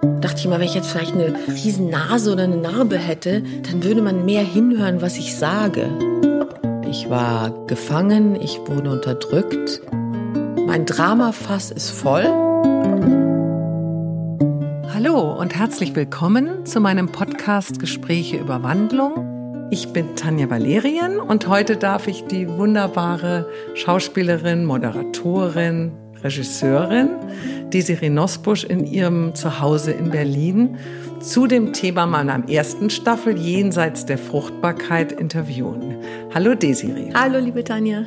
Dachte ich mal, wenn ich jetzt vielleicht eine riesen Nase oder eine Narbe hätte, dann würde man mehr hinhören, was ich sage. Ich war gefangen, ich wurde unterdrückt. Mein Dramafass ist voll. Hallo und herzlich willkommen zu meinem Podcast Gespräche über Wandlung. Ich bin Tanja Valerien und heute darf ich die wunderbare Schauspielerin, Moderatorin, Regisseurin Desiree Nosbusch in ihrem Zuhause in Berlin zu dem Thema meiner ersten Staffel Jenseits der Fruchtbarkeit interviewen. Hallo Desiree. Hallo liebe Tanja.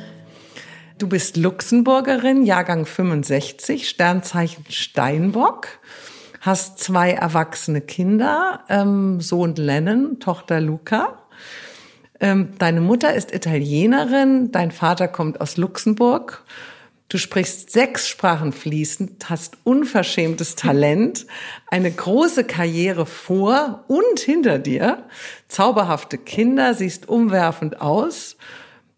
Du bist Luxemburgerin, Jahrgang 65, Sternzeichen Steinbock, hast zwei erwachsene Kinder, ähm, Sohn Lennon, Tochter Luca. Ähm, deine Mutter ist Italienerin, dein Vater kommt aus Luxemburg Du sprichst sechs Sprachen fließend, hast unverschämtes Talent, eine große Karriere vor und hinter dir, zauberhafte Kinder, siehst umwerfend aus,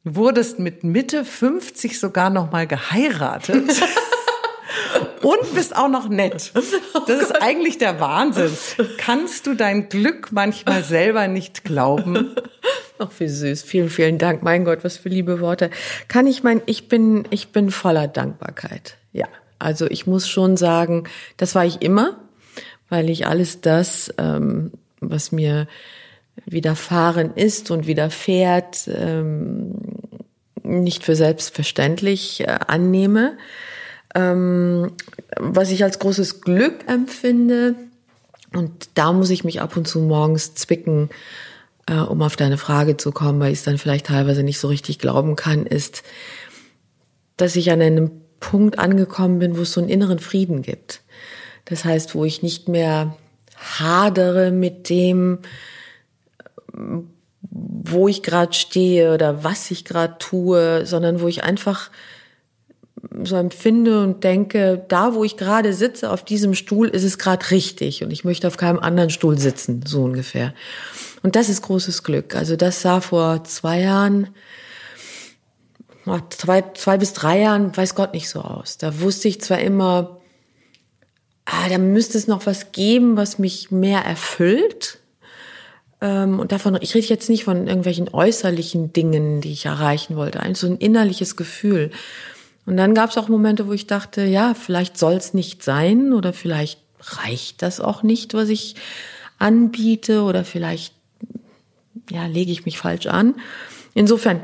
wurdest mit Mitte 50 sogar noch mal geheiratet. und bist auch noch nett. Das ist eigentlich der Wahnsinn. Kannst du dein Glück manchmal selber nicht glauben? Ach, wie süß. Vielen, vielen Dank. Mein Gott, was für liebe Worte. Kann ich mein, ich bin, ich bin voller Dankbarkeit. Ja. Also ich muss schon sagen, das war ich immer, weil ich alles das, ähm, was mir widerfahren ist und widerfährt, ähm, nicht für selbstverständlich äh, annehme. Ähm, was ich als großes Glück empfinde, und da muss ich mich ab und zu morgens zwicken, äh, um auf deine Frage zu kommen, weil ich es dann vielleicht teilweise nicht so richtig glauben kann, ist, dass ich an einem Punkt angekommen bin, wo es so einen inneren Frieden gibt. Das heißt, wo ich nicht mehr hadere mit dem, wo ich gerade stehe oder was ich gerade tue, sondern wo ich einfach so empfinde und denke, da wo ich gerade sitze auf diesem Stuhl, ist es gerade richtig und ich möchte auf keinem anderen Stuhl sitzen, so ungefähr. Und das ist großes Glück. Also das sah vor zwei Jahren, zwei, zwei bis drei Jahren, weiß Gott nicht so aus. Da wusste ich zwar immer, ah, da müsste es noch was geben, was mich mehr erfüllt. Ähm, und davon, ich rede jetzt nicht von irgendwelchen äußerlichen Dingen, die ich erreichen wollte, ein so ein innerliches Gefühl. Und dann gab es auch Momente, wo ich dachte, ja, vielleicht soll es nicht sein oder vielleicht reicht das auch nicht, was ich anbiete oder vielleicht ja, lege ich mich falsch an. Insofern,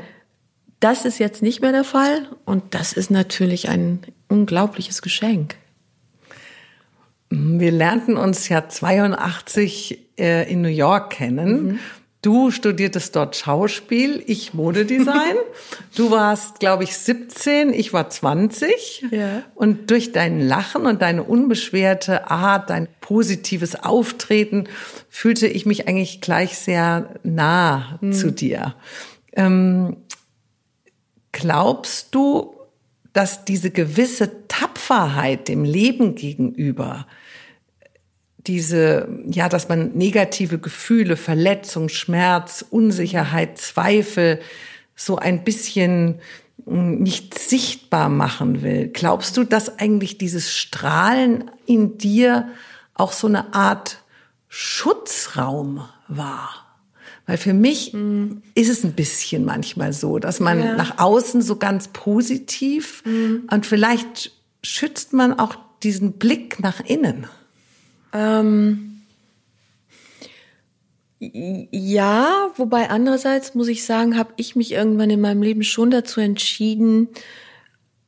das ist jetzt nicht mehr der Fall und das ist natürlich ein unglaubliches Geschenk. Wir lernten uns ja 82 äh, in New York kennen. Mhm. Du studiertest dort Schauspiel, ich Modedesign. du warst, glaube ich, 17, ich war 20. Ja. Und durch dein Lachen und deine unbeschwerte Art, dein positives Auftreten, fühlte ich mich eigentlich gleich sehr nah mhm. zu dir. Ähm, glaubst du, dass diese gewisse Tapferheit dem Leben gegenüber diese, ja, dass man negative Gefühle, Verletzung, Schmerz, Unsicherheit, Zweifel so ein bisschen hm, nicht sichtbar machen will. Glaubst du, dass eigentlich dieses Strahlen in dir auch so eine Art Schutzraum war? Weil für mich mhm. ist es ein bisschen manchmal so, dass man ja. nach außen so ganz positiv mhm. und vielleicht schützt man auch diesen Blick nach innen. Ähm, ja, wobei andererseits muss ich sagen, habe ich mich irgendwann in meinem Leben schon dazu entschieden,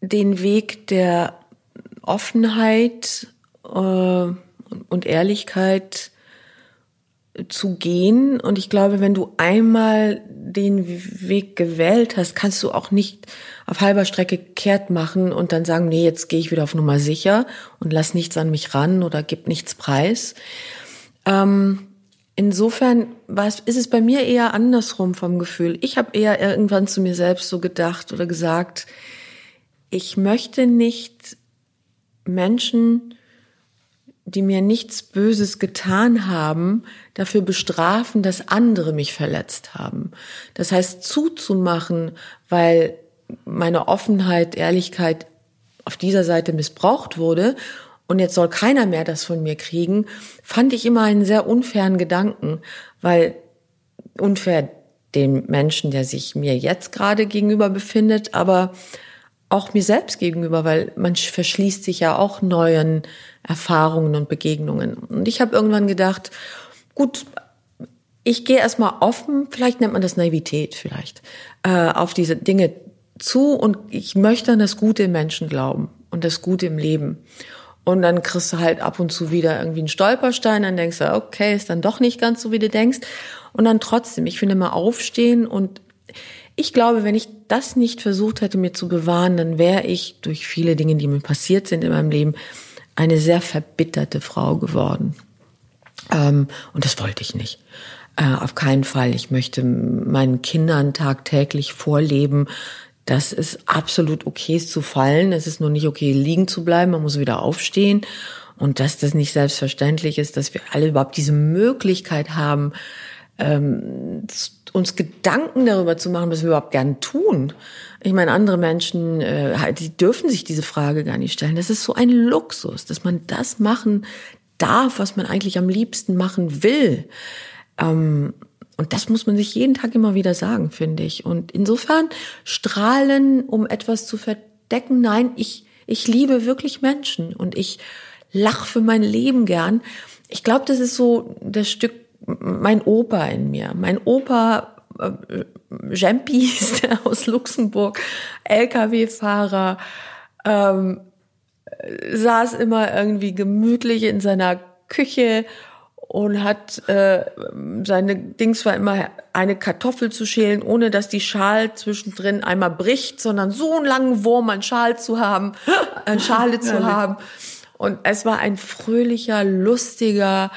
den Weg der Offenheit äh, und Ehrlichkeit zu gehen. Und ich glaube, wenn du einmal den Weg gewählt hast, kannst du auch nicht auf halber Strecke kehrt machen und dann sagen, nee, jetzt gehe ich wieder auf Nummer sicher und lass nichts an mich ran oder gib nichts preis. Ähm, insofern ist es bei mir eher andersrum vom Gefühl. Ich habe eher irgendwann zu mir selbst so gedacht oder gesagt, ich möchte nicht Menschen die mir nichts Böses getan haben, dafür bestrafen, dass andere mich verletzt haben. Das heißt, zuzumachen, weil meine Offenheit, Ehrlichkeit auf dieser Seite missbraucht wurde und jetzt soll keiner mehr das von mir kriegen, fand ich immer einen sehr unfairen Gedanken, weil unfair dem Menschen, der sich mir jetzt gerade gegenüber befindet, aber auch mir selbst gegenüber, weil man verschließt sich ja auch neuen Erfahrungen und Begegnungen. Und ich habe irgendwann gedacht, gut, ich gehe erstmal offen, vielleicht nennt man das Naivität vielleicht, äh, auf diese Dinge zu und ich möchte an das Gute im Menschen glauben und das Gute im Leben. Und dann kriegst du halt ab und zu wieder irgendwie einen Stolperstein, dann denkst du, okay, ist dann doch nicht ganz so, wie du denkst. Und dann trotzdem, ich finde mal aufstehen und ich glaube, wenn ich das nicht versucht hätte, mir zu bewahren, dann wäre ich durch viele Dinge, die mir passiert sind in meinem Leben, eine sehr verbitterte Frau geworden. Ähm, und das wollte ich nicht. Äh, auf keinen Fall. Ich möchte meinen Kindern tagtäglich vorleben, dass es absolut okay ist zu fallen. Es ist nur nicht okay, liegen zu bleiben. Man muss wieder aufstehen. Und dass das nicht selbstverständlich ist, dass wir alle überhaupt diese Möglichkeit haben, ähm, uns Gedanken darüber zu machen, was wir überhaupt gern tun. Ich meine, andere Menschen, äh, die dürfen sich diese Frage gar nicht stellen. Das ist so ein Luxus, dass man das machen darf, was man eigentlich am liebsten machen will. Ähm, und das muss man sich jeden Tag immer wieder sagen, finde ich. Und insofern strahlen, um etwas zu verdecken, nein, ich, ich liebe wirklich Menschen und ich lach für mein Leben gern. Ich glaube, das ist so das Stück mein Opa in mir. Mein Opa äh, Jempi ist der aus Luxemburg, LKW-Fahrer, ähm, saß immer irgendwie gemütlich in seiner Küche und hat äh, seine Dings war immer eine Kartoffel zu schälen, ohne dass die Schal zwischendrin einmal bricht, sondern so einen langen Wurm an Schal zu haben, an Schale zu haben. Und es war ein fröhlicher, lustiger,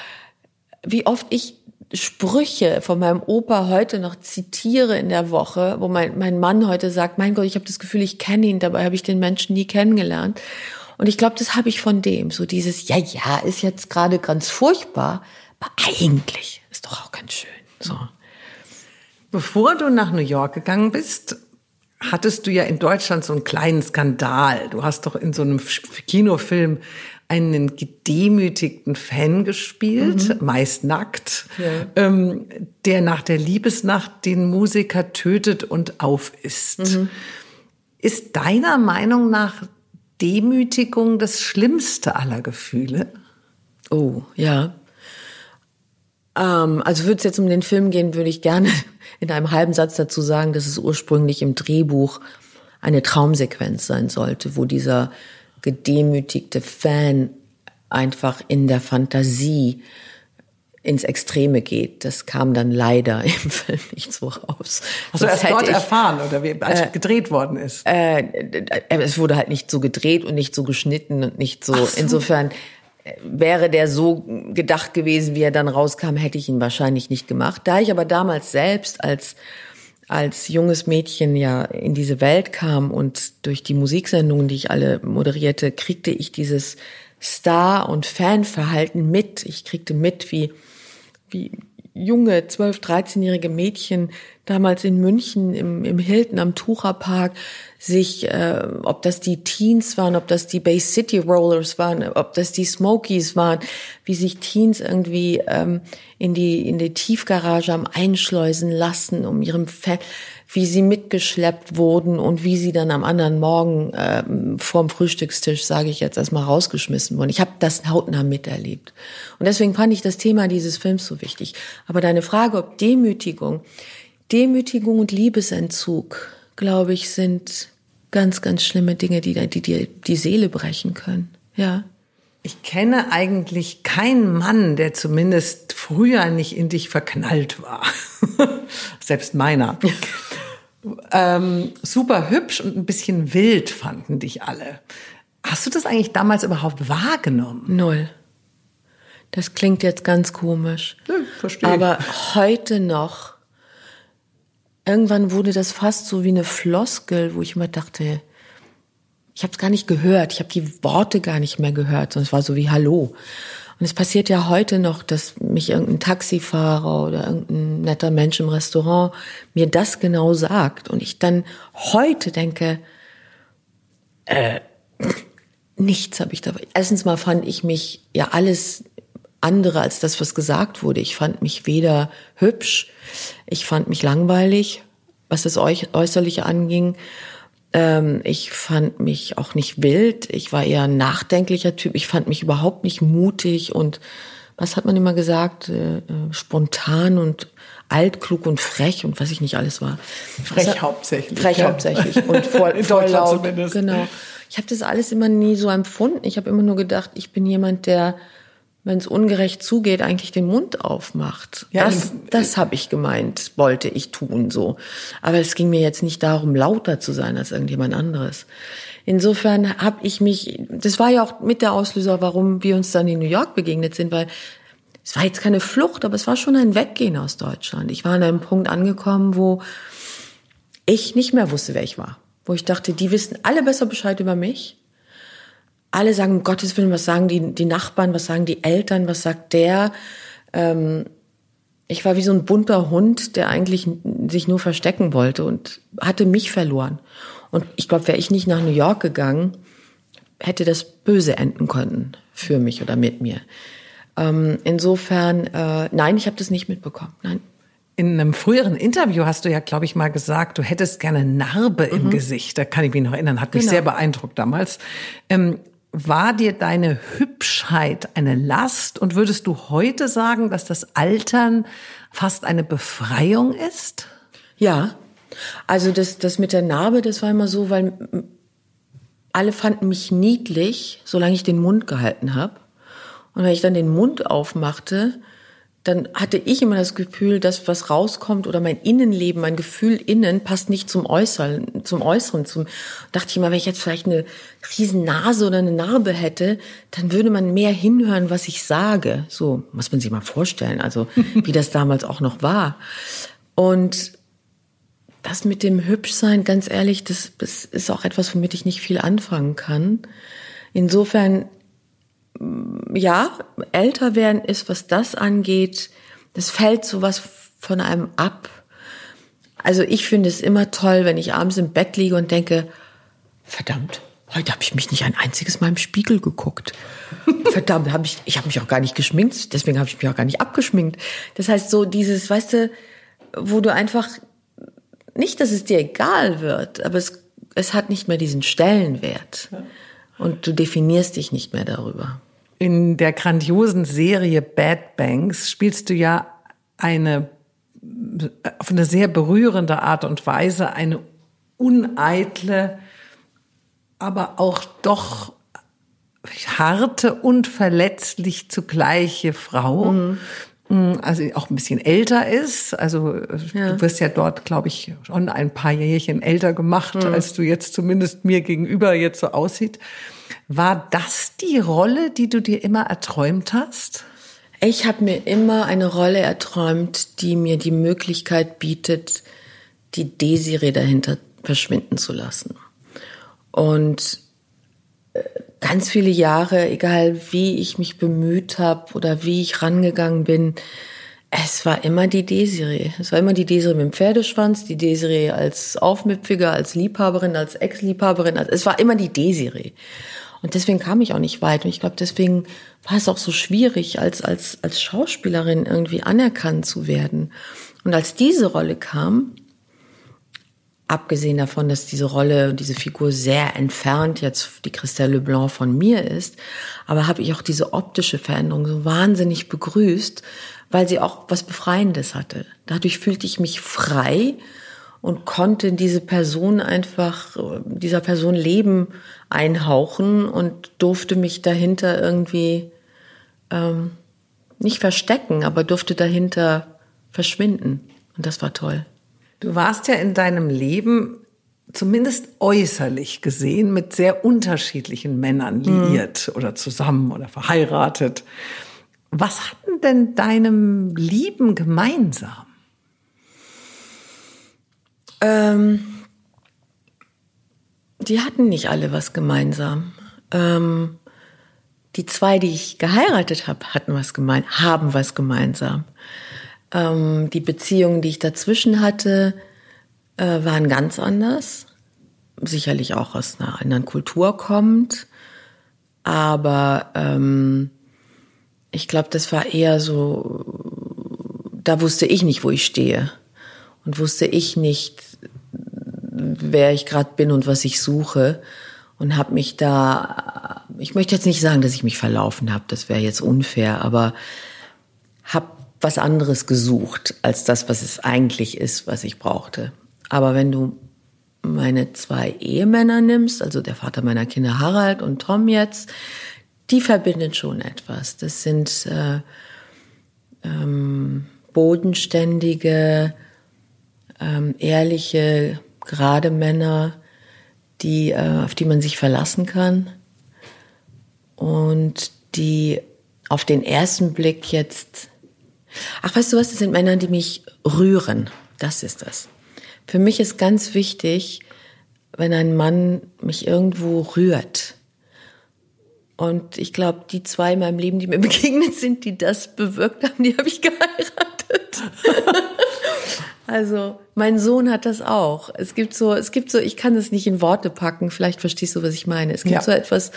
wie oft ich Sprüche von meinem Opa heute noch zitiere in der Woche, wo mein, mein Mann heute sagt, mein Gott, ich habe das Gefühl, ich kenne ihn, dabei habe ich den Menschen nie kennengelernt. Und ich glaube, das habe ich von dem, so dieses, ja, ja, ist jetzt gerade ganz furchtbar, aber eigentlich ist doch auch ganz schön. So. Bevor du nach New York gegangen bist, hattest du ja in Deutschland so einen kleinen Skandal. Du hast doch in so einem Kinofilm einen gedemütigten Fan gespielt, mhm. meist nackt, ja. ähm, der nach der Liebesnacht den Musiker tötet und aufisst. Mhm. Ist deiner Meinung nach Demütigung das schlimmste aller Gefühle? Oh, ja. Ähm, also würde es jetzt um den Film gehen, würde ich gerne in einem halben Satz dazu sagen, dass es ursprünglich im Drehbuch eine Traumsequenz sein sollte, wo dieser gedemütigte Fan einfach in der Fantasie ins Extreme geht. Das kam dann leider im Film nicht so raus. Hast du erst dort ich, erfahren oder wie, als äh, gedreht worden ist? Äh, es wurde halt nicht so gedreht und nicht so geschnitten und nicht so. so. Insofern wäre der so gedacht gewesen, wie er dann rauskam, hätte ich ihn wahrscheinlich nicht gemacht. Da ich aber damals selbst als als junges Mädchen ja in diese Welt kam und durch die Musiksendungen, die ich alle moderierte, kriegte ich dieses Star- und Fanverhalten mit. Ich kriegte mit, wie, wie junge, 12, 13-jährige Mädchen damals in München im, im Hilton am Tucherpark sich, äh, ob das die Teens waren, ob das die Bay City Rollers waren, ob das die Smokies waren, wie sich Teens irgendwie ähm, in die in die Tiefgarage am einschleusen lassen, um ihrem Fan, wie sie mitgeschleppt wurden und wie sie dann am anderen Morgen ähm, vorm Frühstückstisch, sage ich jetzt erstmal, rausgeschmissen wurden. Ich habe das hautnah miterlebt. Und deswegen fand ich das Thema dieses Films so wichtig. Aber deine Frage, ob Demütigung, Demütigung und Liebesentzug, glaube ich, sind ganz, ganz schlimme Dinge, die dir die, die Seele brechen können. Ja. Ich kenne eigentlich keinen Mann, der zumindest früher nicht in dich verknallt war. Selbst meiner. ähm, super hübsch und ein bisschen wild fanden dich alle. Hast du das eigentlich damals überhaupt wahrgenommen? Null. Das klingt jetzt ganz komisch. Ja, verstehe. Aber heute noch irgendwann wurde das fast so wie eine Floskel, wo ich immer dachte, ich habe es gar nicht gehört, ich habe die Worte gar nicht mehr gehört, sondern es war so wie Hallo. Und es passiert ja heute noch, dass mich irgendein Taxifahrer oder irgendein netter Mensch im Restaurant mir das genau sagt und ich dann heute denke, äh, Nichts habe ich dabei. Erstens mal fand ich mich ja alles andere als das, was gesagt wurde. Ich fand mich weder hübsch, ich fand mich langweilig, was das Äußerliche anging. Ähm, ich fand mich auch nicht wild. Ich war eher ein nachdenklicher Typ. Ich fand mich überhaupt nicht mutig und was hat man immer gesagt? Äh, äh spontan und altklug und frech und was ich nicht alles war. Frech hat, hauptsächlich. Frech ja. hauptsächlich und voll, In voll laut. Zumindest. Genau. Ich habe das alles immer nie so empfunden. Ich habe immer nur gedacht, ich bin jemand, der, wenn es ungerecht zugeht, eigentlich den Mund aufmacht. Ja, das das habe ich gemeint, wollte ich tun so. Aber es ging mir jetzt nicht darum, lauter zu sein als irgendjemand anderes. Insofern habe ich mich, das war ja auch mit der Auslöser, warum wir uns dann in New York begegnet sind, weil es war jetzt keine Flucht, aber es war schon ein Weggehen aus Deutschland. Ich war an einem Punkt angekommen, wo ich nicht mehr wusste, wer ich war wo ich dachte, die wissen alle besser Bescheid über mich. Alle sagen, um Gottes Willen, was sagen die, die Nachbarn, was sagen die Eltern, was sagt der? Ähm, ich war wie so ein bunter Hund, der eigentlich sich nur verstecken wollte und hatte mich verloren. Und ich glaube, wäre ich nicht nach New York gegangen, hätte das böse enden können für mich oder mit mir. Ähm, insofern, äh, nein, ich habe das nicht mitbekommen. Nein. In einem früheren Interview hast du ja, glaube ich, mal gesagt, du hättest gerne Narbe mhm. im Gesicht. Da kann ich mich noch erinnern, hat mich genau. sehr beeindruckt damals. Ähm, war dir deine Hübschheit eine Last und würdest du heute sagen, dass das Altern fast eine Befreiung ist? Ja, also das, das mit der Narbe, das war immer so, weil alle fanden mich niedlich, solange ich den Mund gehalten habe. Und wenn ich dann den Mund aufmachte, dann hatte ich immer das Gefühl, dass was rauskommt oder mein Innenleben, mein Gefühl innen passt nicht zum Äußeren, zum Äußeren. Zum, dachte ich immer, wenn ich jetzt vielleicht eine riesen Nase oder eine Narbe hätte, dann würde man mehr hinhören, was ich sage. So muss man sich mal vorstellen, also wie das damals auch noch war. Und das mit dem Hübschsein, ganz ehrlich, das, das ist auch etwas, womit ich nicht viel anfangen kann. Insofern ja, älter werden ist, was das angeht, das fällt sowas von einem ab. Also ich finde es immer toll, wenn ich abends im Bett liege und denke, verdammt, heute habe ich mich nicht ein einziges Mal im Spiegel geguckt. verdammt, habe ich, ich habe mich auch gar nicht geschminkt, deswegen habe ich mich auch gar nicht abgeschminkt. Das heißt so dieses, weißt du, wo du einfach nicht, dass es dir egal wird, aber es, es hat nicht mehr diesen Stellenwert. Und du definierst dich nicht mehr darüber. In der grandiosen Serie Bad Banks spielst du ja eine auf eine sehr berührende Art und Weise eine uneitle, aber auch doch harte und verletzlich zugleiche Frau. Mhm. Also auch ein bisschen älter ist. Also ja. du wirst ja dort, glaube ich, schon ein paar Jährchen älter gemacht, mhm. als du jetzt zumindest mir gegenüber jetzt so aussieht. War das die Rolle, die du dir immer erträumt hast? Ich habe mir immer eine Rolle erträumt, die mir die Möglichkeit bietet, die Desiree dahinter verschwinden zu lassen. Und äh, ganz viele Jahre, egal wie ich mich bemüht habe oder wie ich rangegangen bin, es war immer die Desiree. Es war immer die Desiree mit dem Pferdeschwanz, die Desiree als Aufmüpfiger, als Liebhaberin, als Ex-Liebhaberin. Es war immer die Desiree. Und deswegen kam ich auch nicht weit. Und ich glaube, deswegen war es auch so schwierig, als, als, als Schauspielerin irgendwie anerkannt zu werden. Und als diese Rolle kam, abgesehen davon, dass diese Rolle, diese Figur sehr entfernt jetzt die Christelle Leblanc von mir ist, aber habe ich auch diese optische Veränderung so wahnsinnig begrüßt, weil sie auch was Befreiendes hatte. Dadurch fühlte ich mich frei und konnte diese Person einfach, dieser Person Leben einhauchen und durfte mich dahinter irgendwie ähm, nicht verstecken, aber durfte dahinter verschwinden. Und das war toll. Du warst ja in deinem Leben zumindest äußerlich gesehen mit sehr unterschiedlichen Männern liiert mhm. oder zusammen oder verheiratet. Was hatten denn deinem Lieben gemeinsam? Ähm, die hatten nicht alle was gemeinsam. Ähm, die zwei, die ich geheiratet habe, hatten was gemein, haben was gemeinsam. Ähm, die Beziehungen, die ich dazwischen hatte, äh, waren ganz anders. Sicherlich auch aus einer anderen Kultur kommt. Aber ähm, ich glaube, das war eher so, da wusste ich nicht, wo ich stehe. Und wusste ich nicht, wer ich gerade bin und was ich suche. Und habe mich da, ich möchte jetzt nicht sagen, dass ich mich verlaufen habe, das wäre jetzt unfair, aber habe was anderes gesucht als das, was es eigentlich ist, was ich brauchte. Aber wenn du meine zwei Ehemänner nimmst, also der Vater meiner Kinder Harald und Tom jetzt, die verbinden schon etwas. Das sind äh, ähm, bodenständige, ähm, ehrliche, gerade Männer, die, äh, auf die man sich verlassen kann und die auf den ersten Blick jetzt, ach weißt du was, das sind Männer, die mich rühren. Das ist das. Für mich ist ganz wichtig, wenn ein Mann mich irgendwo rührt. Und ich glaube, die zwei in meinem Leben, die mir begegnet sind, die das bewirkt haben, die habe ich geheiratet. also mein Sohn hat das auch. Es gibt so, es gibt so, ich kann es nicht in Worte packen. Vielleicht verstehst du, was ich meine. Es gibt ja. so etwas,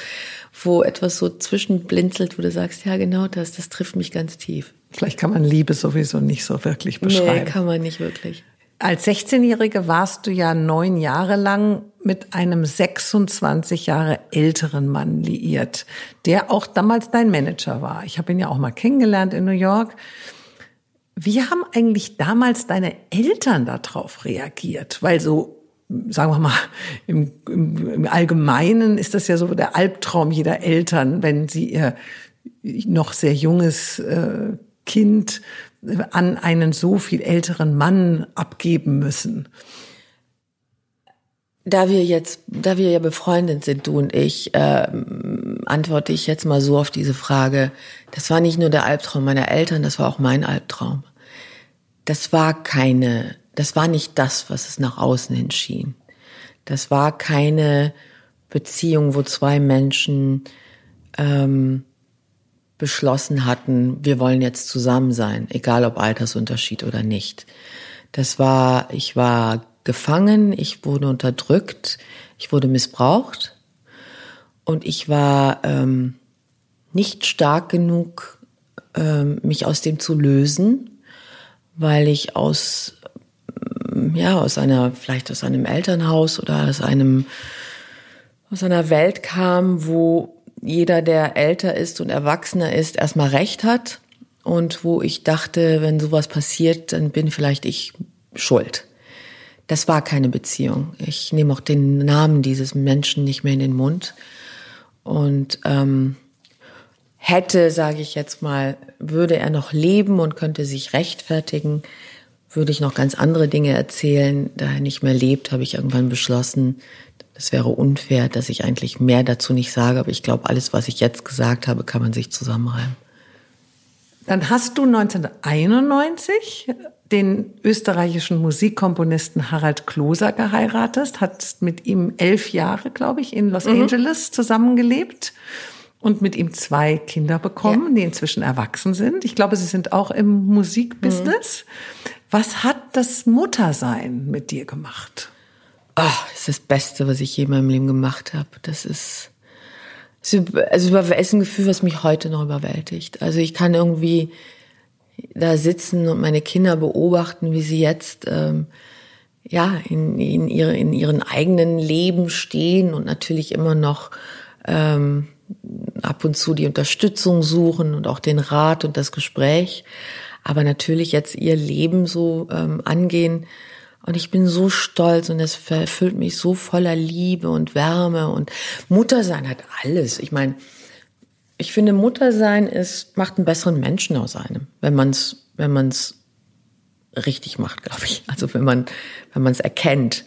wo etwas so zwischenblinzelt, wo du sagst, ja genau das, das trifft mich ganz tief. Vielleicht kann man Liebe sowieso nicht so wirklich beschreiben. Nee, kann man nicht wirklich. Als 16-Jährige warst du ja neun Jahre lang mit einem 26 Jahre älteren Mann liiert, der auch damals dein Manager war. Ich habe ihn ja auch mal kennengelernt in New York. Wie haben eigentlich damals deine Eltern darauf reagiert? Weil so, sagen wir mal, im, im, im Allgemeinen ist das ja so der Albtraum jeder Eltern, wenn sie ihr noch sehr junges äh, Kind an einen so viel älteren Mann abgeben müssen? Da wir jetzt, da wir ja befreundet sind, du und ich, äh, antworte ich jetzt mal so auf diese Frage. Das war nicht nur der Albtraum meiner Eltern, das war auch mein Albtraum. Das war keine, das war nicht das, was es nach außen hin schien. Das war keine Beziehung, wo zwei Menschen ähm, beschlossen hatten, wir wollen jetzt zusammen sein, egal ob Altersunterschied oder nicht. Das war, ich war gefangen, ich wurde unterdrückt, ich wurde missbraucht und ich war ähm, nicht stark genug, ähm, mich aus dem zu lösen, weil ich aus ja aus einer vielleicht aus einem Elternhaus oder aus einem aus einer Welt kam, wo jeder, der älter ist und erwachsener ist, erstmal recht hat und wo ich dachte, wenn sowas passiert, dann bin vielleicht ich schuld. Das war keine Beziehung. Ich nehme auch den Namen dieses Menschen nicht mehr in den Mund und ähm, hätte, sage ich jetzt mal, würde er noch leben und könnte sich rechtfertigen, würde ich noch ganz andere Dinge erzählen. Da er nicht mehr lebt, habe ich irgendwann beschlossen, es wäre unfair, dass ich eigentlich mehr dazu nicht sage, aber ich glaube, alles, was ich jetzt gesagt habe, kann man sich zusammenreimen. Dann hast du 1991 den österreichischen Musikkomponisten Harald Kloser geheiratet, hast mit ihm elf Jahre, glaube ich, in Los mhm. Angeles zusammengelebt und mit ihm zwei Kinder bekommen, ja. die inzwischen erwachsen sind. Ich glaube, sie sind auch im Musikbusiness. Mhm. Was hat das Muttersein mit dir gemacht? Oh, das ist das Beste, was ich je in meinem Leben gemacht habe. Das ist, also ist ein Gefühl, was mich heute noch überwältigt. Also ich kann irgendwie da sitzen und meine Kinder beobachten, wie sie jetzt ähm, ja in, in, ihre, in ihren eigenen Leben stehen und natürlich immer noch ähm, ab und zu die Unterstützung suchen und auch den Rat und das Gespräch, aber natürlich jetzt ihr Leben so ähm, angehen und ich bin so stolz und es erfüllt mich so voller Liebe und Wärme und Muttersein hat alles. Ich meine, ich finde Muttersein ist macht einen besseren Menschen aus einem, wenn man es wenn man es richtig macht, glaube ich. Also wenn man wenn man es erkennt,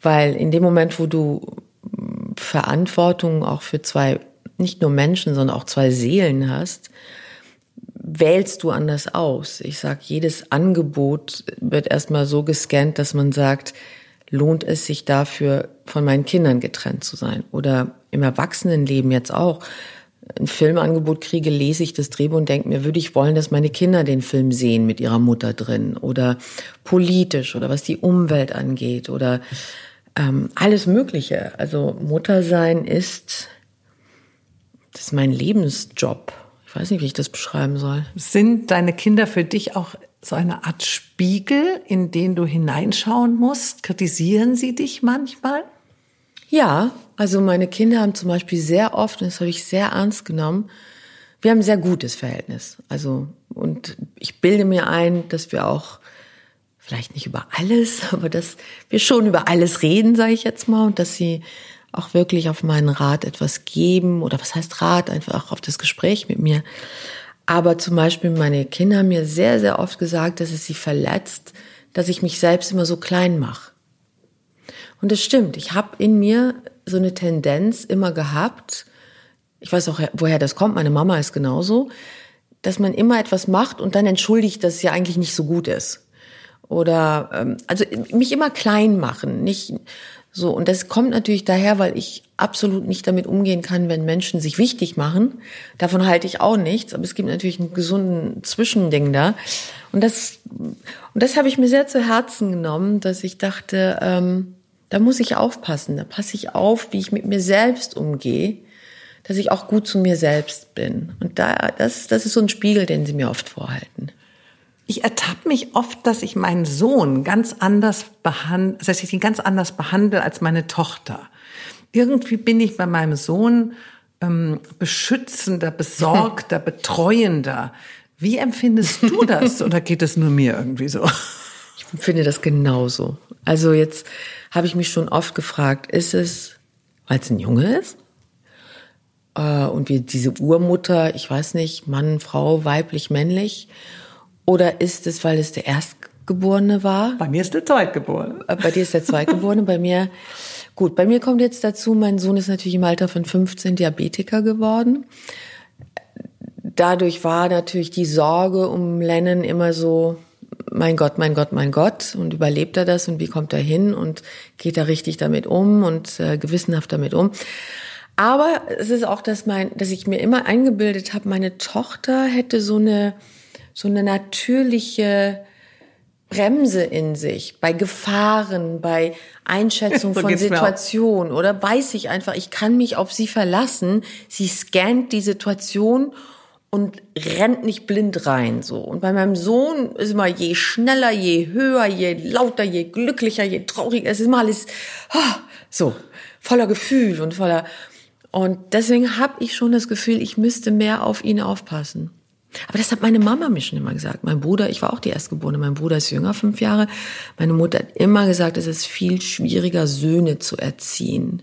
weil in dem Moment, wo du Verantwortung auch für zwei nicht nur Menschen, sondern auch zwei Seelen hast, wählst du anders aus. Ich sag, jedes Angebot wird erstmal so gescannt, dass man sagt, lohnt es sich dafür, von meinen Kindern getrennt zu sein? Oder im Erwachsenenleben jetzt auch. Ein Filmangebot kriege, lese ich das Drehbuch und denke mir, würde ich wollen, dass meine Kinder den Film sehen mit ihrer Mutter drin? Oder politisch oder was die Umwelt angeht oder ähm, alles Mögliche. Also Muttersein ist, das ist mein Lebensjob. Ich weiß nicht, wie ich das beschreiben soll. Sind deine Kinder für dich auch so eine Art Spiegel, in den du hineinschauen musst? Kritisieren sie dich manchmal? Ja, also meine Kinder haben zum Beispiel sehr oft, und das habe ich sehr ernst genommen, wir haben ein sehr gutes Verhältnis. Also, und ich bilde mir ein, dass wir auch vielleicht nicht über alles, aber dass wir schon über alles reden, sage ich jetzt mal, und dass sie auch wirklich auf meinen Rat etwas geben oder was heißt Rat, einfach auf das Gespräch mit mir. Aber zum Beispiel meine Kinder haben mir sehr, sehr oft gesagt, dass es sie verletzt, dass ich mich selbst immer so klein mache. Und das stimmt. Ich habe in mir so eine Tendenz immer gehabt. Ich weiß auch, woher das kommt. Meine Mama ist genauso, dass man immer etwas macht und dann entschuldigt, dass es ja eigentlich nicht so gut ist. Oder ähm, also mich immer klein machen, nicht so, und das kommt natürlich daher, weil ich absolut nicht damit umgehen kann, wenn Menschen sich wichtig machen. Davon halte ich auch nichts, aber es gibt natürlich einen gesunden Zwischending da. Und das, und das habe ich mir sehr zu Herzen genommen, dass ich dachte, ähm, da muss ich aufpassen, da passe ich auf, wie ich mit mir selbst umgehe, dass ich auch gut zu mir selbst bin. Und da, das, das ist so ein Spiegel, den sie mir oft vorhalten. Ich ertappe mich oft, dass ich meinen Sohn ganz anders behandle, dass ich ihn ganz anders behandle als meine Tochter. Irgendwie bin ich bei meinem Sohn ähm, beschützender, besorgter, betreuender. Wie empfindest du das oder geht es nur mir irgendwie so? Ich finde das genauso. Also jetzt habe ich mich schon oft gefragt, ist es, weil es ein Junge ist? Äh, und wie diese Urmutter, ich weiß nicht, Mann, Frau, weiblich, männlich? Oder ist es, weil es der Erstgeborene war? Bei mir ist der Zweitgeborene. Äh, bei dir ist der Zweitgeborene, bei mir. Gut, bei mir kommt jetzt dazu, mein Sohn ist natürlich im Alter von 15 Diabetiker geworden. Dadurch war natürlich die Sorge um Lennon immer so, mein Gott, mein Gott, mein Gott, und überlebt er das und wie kommt er hin und geht er richtig damit um und äh, gewissenhaft damit um. Aber es ist auch, dass mein, dass ich mir immer eingebildet habe, meine Tochter hätte so eine so eine natürliche Bremse in sich bei Gefahren, bei Einschätzung von Situationen oder weiß ich einfach, ich kann mich auf sie verlassen. Sie scannt die Situation und rennt nicht blind rein so. Und bei meinem Sohn ist immer je schneller, je höher, je lauter, je glücklicher, je trauriger. Es ist immer alles oh, so voller Gefühl und voller. Und deswegen habe ich schon das Gefühl, ich müsste mehr auf ihn aufpassen. Aber das hat meine Mama mir schon immer gesagt. Mein Bruder, ich war auch die Erstgeborene, mein Bruder ist jünger, fünf Jahre. Meine Mutter hat immer gesagt, es ist viel schwieriger, Söhne zu erziehen,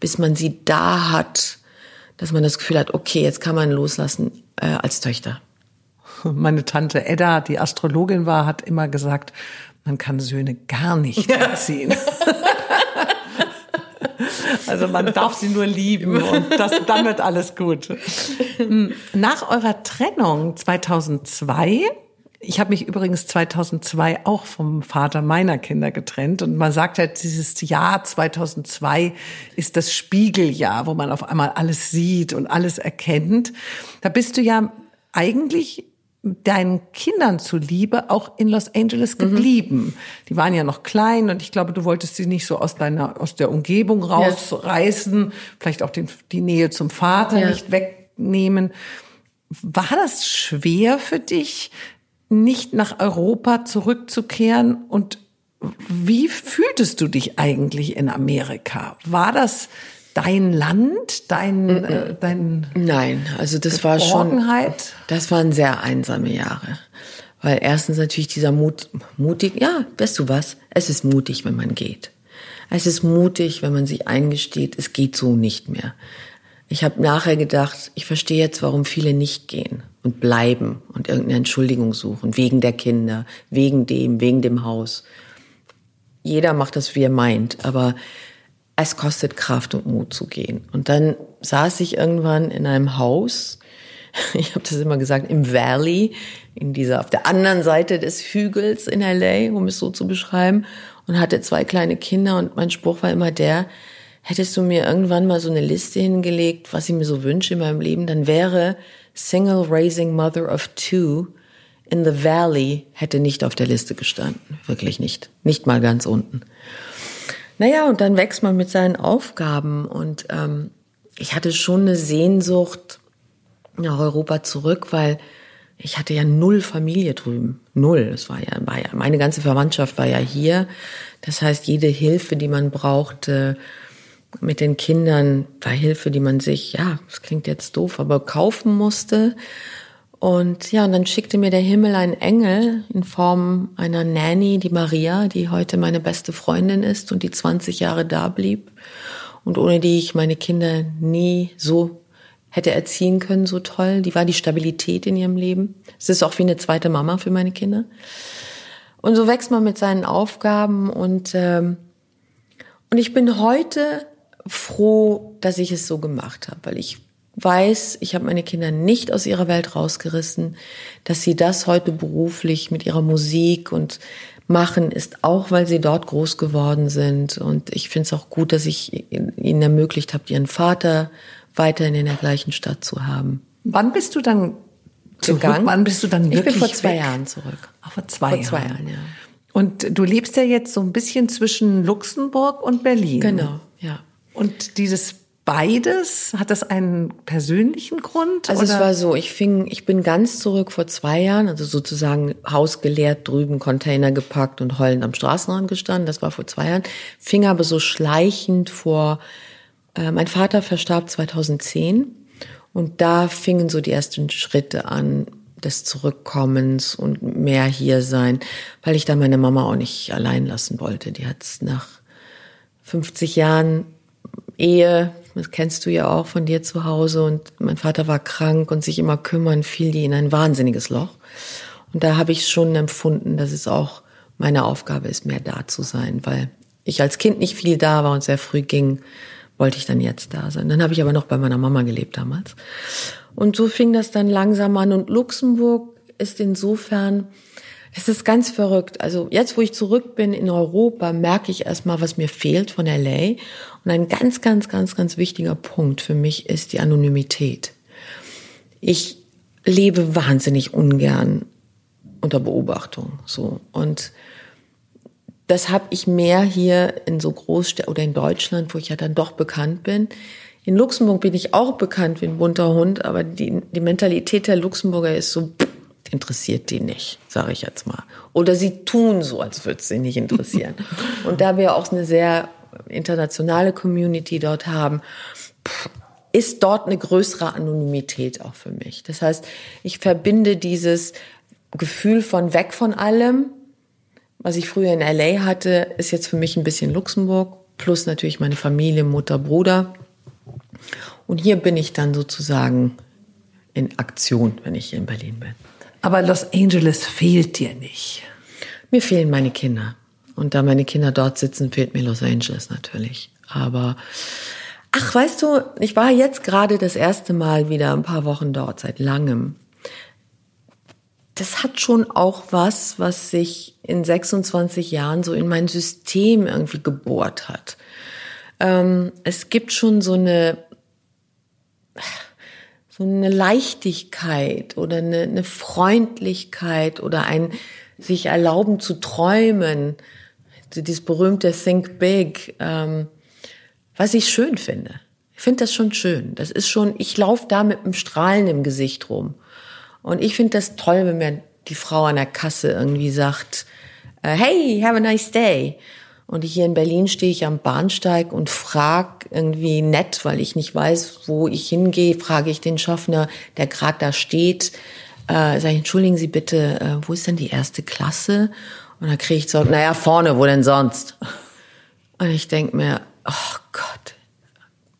bis man sie da hat, dass man das Gefühl hat, okay, jetzt kann man loslassen äh, als Töchter. Meine Tante Edda, die Astrologin war, hat immer gesagt, man kann Söhne gar nicht erziehen. Also man darf sie nur lieben und das, dann wird alles gut. Nach eurer Trennung 2002 ich habe mich übrigens 2002 auch vom Vater meiner Kinder getrennt und man sagt halt, dieses Jahr 2002 ist das Spiegeljahr, wo man auf einmal alles sieht und alles erkennt. Da bist du ja eigentlich deinen Kindern zuliebe auch in Los Angeles mhm. geblieben. Mhm. Die waren ja noch klein und ich glaube, du wolltest sie nicht so aus deiner, aus der Umgebung rausreißen, ja. vielleicht auch den, die Nähe zum Vater ja. nicht wegnehmen. War das schwer für dich, nicht nach Europa zurückzukehren und wie fühltest du dich eigentlich in Amerika? War das dein Land, dein, mm äh, dein Nein, also das war schon das waren sehr einsame Jahre. Weil erstens natürlich dieser Mut mutig, ja, weißt du was? Es ist mutig, wenn man geht. Es ist mutig, wenn man sich eingesteht, es geht so nicht mehr. Ich habe nachher gedacht, ich verstehe jetzt, warum viele nicht gehen und bleiben und irgendeine Entschuldigung suchen, wegen der Kinder, wegen dem, wegen dem Haus. Jeder macht das, wie er meint, aber es kostet Kraft und Mut zu gehen. Und dann saß ich irgendwann in einem Haus, ich habe das immer gesagt, im Valley, in dieser, auf der anderen Seite des Hügels in LA, um es so zu beschreiben, und hatte zwei kleine Kinder und mein Spruch war immer der, hättest du mir irgendwann mal so eine Liste hingelegt, was ich mir so wünsche in meinem Leben, dann wäre Single Raising Mother of Two in the Valley hätte nicht auf der Liste gestanden. Wirklich nicht. Nicht mal ganz unten. Naja, und dann wächst man mit seinen Aufgaben und ähm, ich hatte schon eine Sehnsucht nach Europa zurück, weil ich hatte ja null Familie drüben. Null. Es war ja, war ja, meine ganze Verwandtschaft war ja hier. Das heißt, jede Hilfe, die man brauchte mit den Kindern, war Hilfe, die man sich, ja, das klingt jetzt doof, aber kaufen musste. Und ja, und dann schickte mir der Himmel einen Engel in Form einer Nanny, die Maria, die heute meine beste Freundin ist und die 20 Jahre da blieb und ohne die ich meine Kinder nie so hätte erziehen können, so toll. Die war die Stabilität in ihrem Leben. Es ist auch wie eine zweite Mama für meine Kinder. Und so wächst man mit seinen Aufgaben und ähm, und ich bin heute froh, dass ich es so gemacht habe, weil ich weiß, ich habe meine Kinder nicht aus ihrer Welt rausgerissen, dass sie das heute beruflich mit ihrer Musik und machen, ist auch, weil sie dort groß geworden sind. Und ich finde es auch gut, dass ich ihnen ermöglicht habe, ihren Vater weiterhin in der gleichen Stadt zu haben. Wann bist du dann zurück? Gegangen? Wann bist du dann wirklich Ich bin vor zwei weg? Jahren zurück. Ach, vor zwei vor Jahren. zwei Jahren, ja. Und du lebst ja jetzt so ein bisschen zwischen Luxemburg und Berlin. Genau, ja. Und dieses beides, hat das einen persönlichen Grund? Also oder? es war so, ich fing, ich bin ganz zurück vor zwei Jahren, also sozusagen Haus geleert, drüben Container gepackt und heulend am Straßenrand gestanden. Das war vor zwei Jahren. Fing aber so schleichend vor. Äh, mein Vater verstarb 2010 und da fingen so die ersten Schritte an des Zurückkommens und mehr hier sein, weil ich da meine Mama auch nicht allein lassen wollte. Die hat's nach 50 Jahren Ehe, das kennst du ja auch von dir zu Hause und mein Vater war krank und sich immer kümmern, fiel die in ein wahnsinniges Loch. Und da habe ich schon empfunden, dass es auch meine Aufgabe ist, mehr da zu sein, weil ich als Kind nicht viel da war und sehr früh ging, wollte ich dann jetzt da sein. Dann habe ich aber noch bei meiner Mama gelebt damals. Und so fing das dann langsam an und Luxemburg ist insofern, es ist ganz verrückt. Also jetzt, wo ich zurück bin in Europa, merke ich erstmal, was mir fehlt von LA. Und ein ganz, ganz, ganz, ganz wichtiger Punkt für mich ist die Anonymität. Ich lebe wahnsinnig ungern unter Beobachtung, so. Und das habe ich mehr hier in so Großstädten oder in Deutschland, wo ich ja dann doch bekannt bin. In Luxemburg bin ich auch bekannt wie ein bunter Hund, aber die, die Mentalität der Luxemburger ist so, interessiert die nicht, sage ich jetzt mal. Oder sie tun so, als würde es sie nicht interessieren. Und da wir auch eine sehr internationale Community dort haben, ist dort eine größere Anonymität auch für mich. Das heißt, ich verbinde dieses Gefühl von weg von allem, was ich früher in LA hatte, ist jetzt für mich ein bisschen Luxemburg, plus natürlich meine Familie, Mutter, Bruder. Und hier bin ich dann sozusagen in Aktion, wenn ich hier in Berlin bin. Aber Los Angeles fehlt dir nicht. Mir fehlen meine Kinder. Und da meine Kinder dort sitzen, fehlt mir Los Angeles natürlich. Aber ach, weißt du, ich war jetzt gerade das erste Mal wieder ein paar Wochen dort, seit langem. Das hat schon auch was, was sich in 26 Jahren so in mein System irgendwie gebohrt hat. Ähm, es gibt schon so eine, so eine Leichtigkeit oder eine, eine Freundlichkeit oder ein sich erlauben zu träumen, dieses berühmte Think Big, ähm, was ich schön finde. Ich finde das schon schön. Das ist schon, ich laufe da mit einem Strahlen im Gesicht rum. Und ich finde das toll, wenn mir die Frau an der Kasse irgendwie sagt, äh, hey, have a nice day. Und hier in Berlin stehe ich am Bahnsteig und frag irgendwie nett, weil ich nicht weiß, wo ich hingehe, frage ich den Schaffner, der gerade da steht, äh, sage ich, entschuldigen Sie bitte, äh, wo ist denn die erste Klasse? Und dann kriege ich so, naja, vorne, wo denn sonst? Und ich denk mir, oh Gott,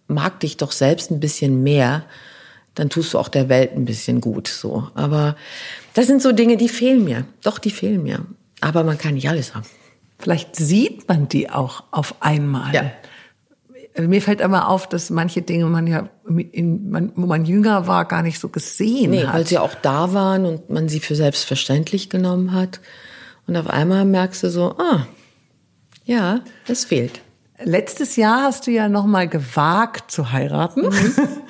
mag dich doch selbst ein bisschen mehr, dann tust du auch der Welt ein bisschen gut, so. Aber das sind so Dinge, die fehlen mir. Doch, die fehlen mir. Aber man kann nicht alles haben. Vielleicht sieht man die auch auf einmal. Ja. Mir fällt immer auf, dass manche Dinge man ja, in, man, wo man jünger war, gar nicht so gesehen Nee, hat. weil sie auch da waren und man sie für selbstverständlich genommen hat. Und auf einmal merkst du so, ah, ja, das fehlt. Letztes Jahr hast du ja noch mal gewagt zu heiraten.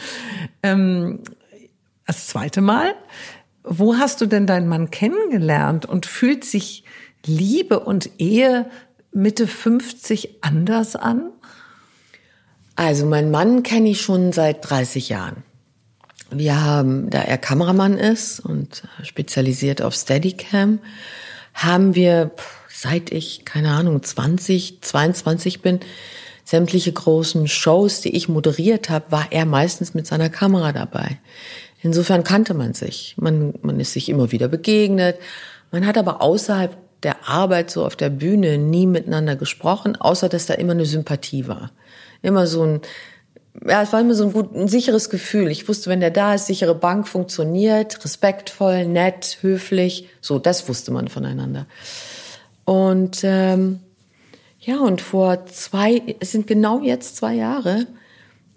ähm, das zweite Mal. Wo hast du denn deinen Mann kennengelernt und fühlt sich Liebe und Ehe Mitte 50 anders an? Also mein Mann kenne ich schon seit 30 Jahren. Wir haben, da er Kameramann ist und spezialisiert auf Steadicam, haben wir, seit ich, keine Ahnung, 20, 22 bin, sämtliche großen Shows, die ich moderiert habe, war er meistens mit seiner Kamera dabei. Insofern kannte man sich. Man, man ist sich immer wieder begegnet. Man hat aber außerhalb der Arbeit so auf der Bühne nie miteinander gesprochen, außer dass da immer eine Sympathie war. Immer so ein, ja, es war immer so ein gut, ein sicheres Gefühl. Ich wusste, wenn der da ist, sichere Bank funktioniert, respektvoll, nett, höflich. So, das wusste man voneinander. Und ähm, ja, und vor zwei, es sind genau jetzt zwei Jahre,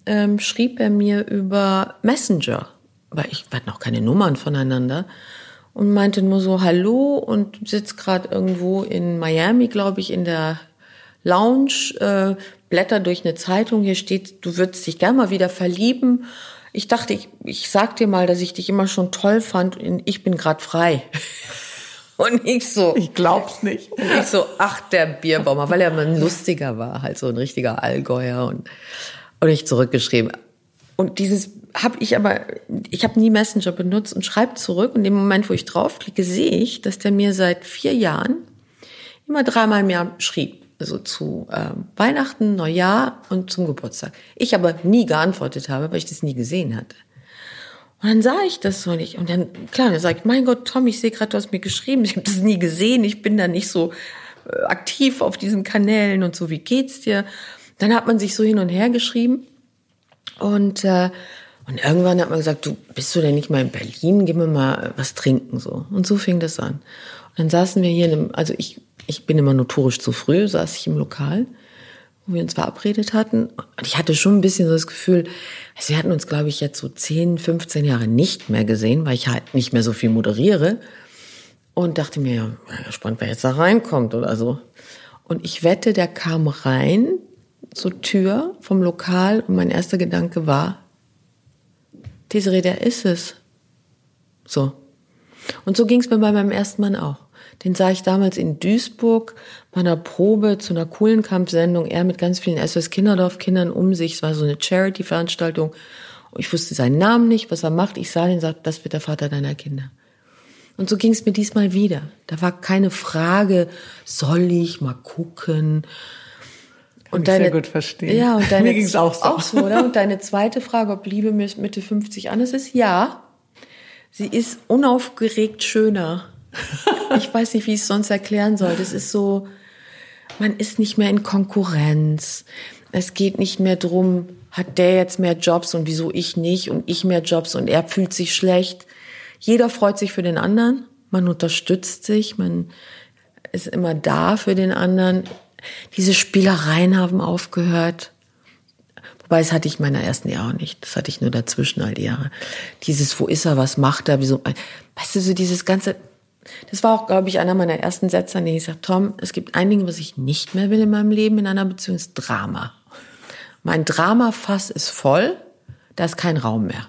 ähm, schrieb er mir über Messenger, weil ich wir auch keine Nummern voneinander und meinte nur so Hallo und sitzt gerade irgendwo in Miami, glaube ich, in der Lounge, äh, blätter durch eine Zeitung, hier steht, du würdest dich gern mal wieder verlieben. Ich dachte, ich, ich sag dir mal, dass ich dich immer schon toll fand und ich bin gerade frei. Und ich so. Ich glaub's nicht. Und ich so, ach, der Bierbaumer, weil er mal ein lustiger war, halt so ein richtiger Allgäuer und, und ich zurückgeschrieben. Und dieses habe ich aber, ich habe nie Messenger benutzt und schreibe zurück. Und im Moment, wo ich draufklicke, sehe ich, dass der mir seit vier Jahren immer dreimal im Jahr schrieb. Also zu äh, Weihnachten, Neujahr und zum Geburtstag. Ich aber nie geantwortet habe, weil ich das nie gesehen hatte. Und dann sah ich das so nicht. Und dann, klar, dann sage ich, mein Gott, Tom, ich sehe gerade, du hast mir geschrieben, ich habe das nie gesehen, ich bin da nicht so äh, aktiv auf diesen Kanälen und so, wie geht's dir? Dann hat man sich so hin und her geschrieben. Und, äh, und irgendwann hat man gesagt, du bist du denn nicht mal in Berlin? Gib mir mal was trinken so. Und so fing das an. Dann saßen wir hier in einem, also ich, ich bin immer notorisch zu früh, saß ich im Lokal wo wir uns verabredet hatten. Und ich hatte schon ein bisschen so das Gefühl, also wir hatten uns, glaube ich, jetzt so 10, 15 Jahre nicht mehr gesehen, weil ich halt nicht mehr so viel moderiere. Und dachte mir, ja, gespannt, wer jetzt da reinkommt oder so. Und ich wette, der kam rein zur Tür vom Lokal und mein erster Gedanke war, Desiree, der ist es. So. Und so ging es mir bei meinem ersten Mann auch. Den sah ich damals in Duisburg bei einer Probe zu einer coolen Kampfsendung. Er mit ganz vielen SOS Kinderdorf-Kindern um sich. Es war so eine Charity-Veranstaltung. Ich wusste seinen Namen nicht, was er macht. Ich sah ihn und sagte, das wird der Vater deiner Kinder. Und so ging es mir diesmal wieder. Da war keine Frage, soll ich mal gucken? Kann und deine, sehr gut verstehen. Ja, und deine, mir ging's auch so. Auch so, oder? Und deine zweite Frage, ob Liebe Mitte 50 anders ist, ja. Sie ist unaufgeregt schöner. ich weiß nicht, wie ich es sonst erklären soll. Das ist so, man ist nicht mehr in Konkurrenz. Es geht nicht mehr drum, hat der jetzt mehr Jobs und wieso ich nicht und ich mehr Jobs und er fühlt sich schlecht. Jeder freut sich für den anderen. Man unterstützt sich. Man ist immer da für den anderen. Diese Spielereien haben aufgehört. Wobei, das hatte ich in meiner ersten Jahre nicht. Das hatte ich nur dazwischen all die Jahre. Dieses, wo ist er, was macht er, wieso, weißt du, so dieses ganze, das war auch, glaube ich, einer meiner ersten Sätze, an denen ich sagte, Tom, es gibt ein Ding, was ich nicht mehr will in meinem Leben, in einer Beziehung, ist Drama. Mein Dramafass ist voll, da ist kein Raum mehr.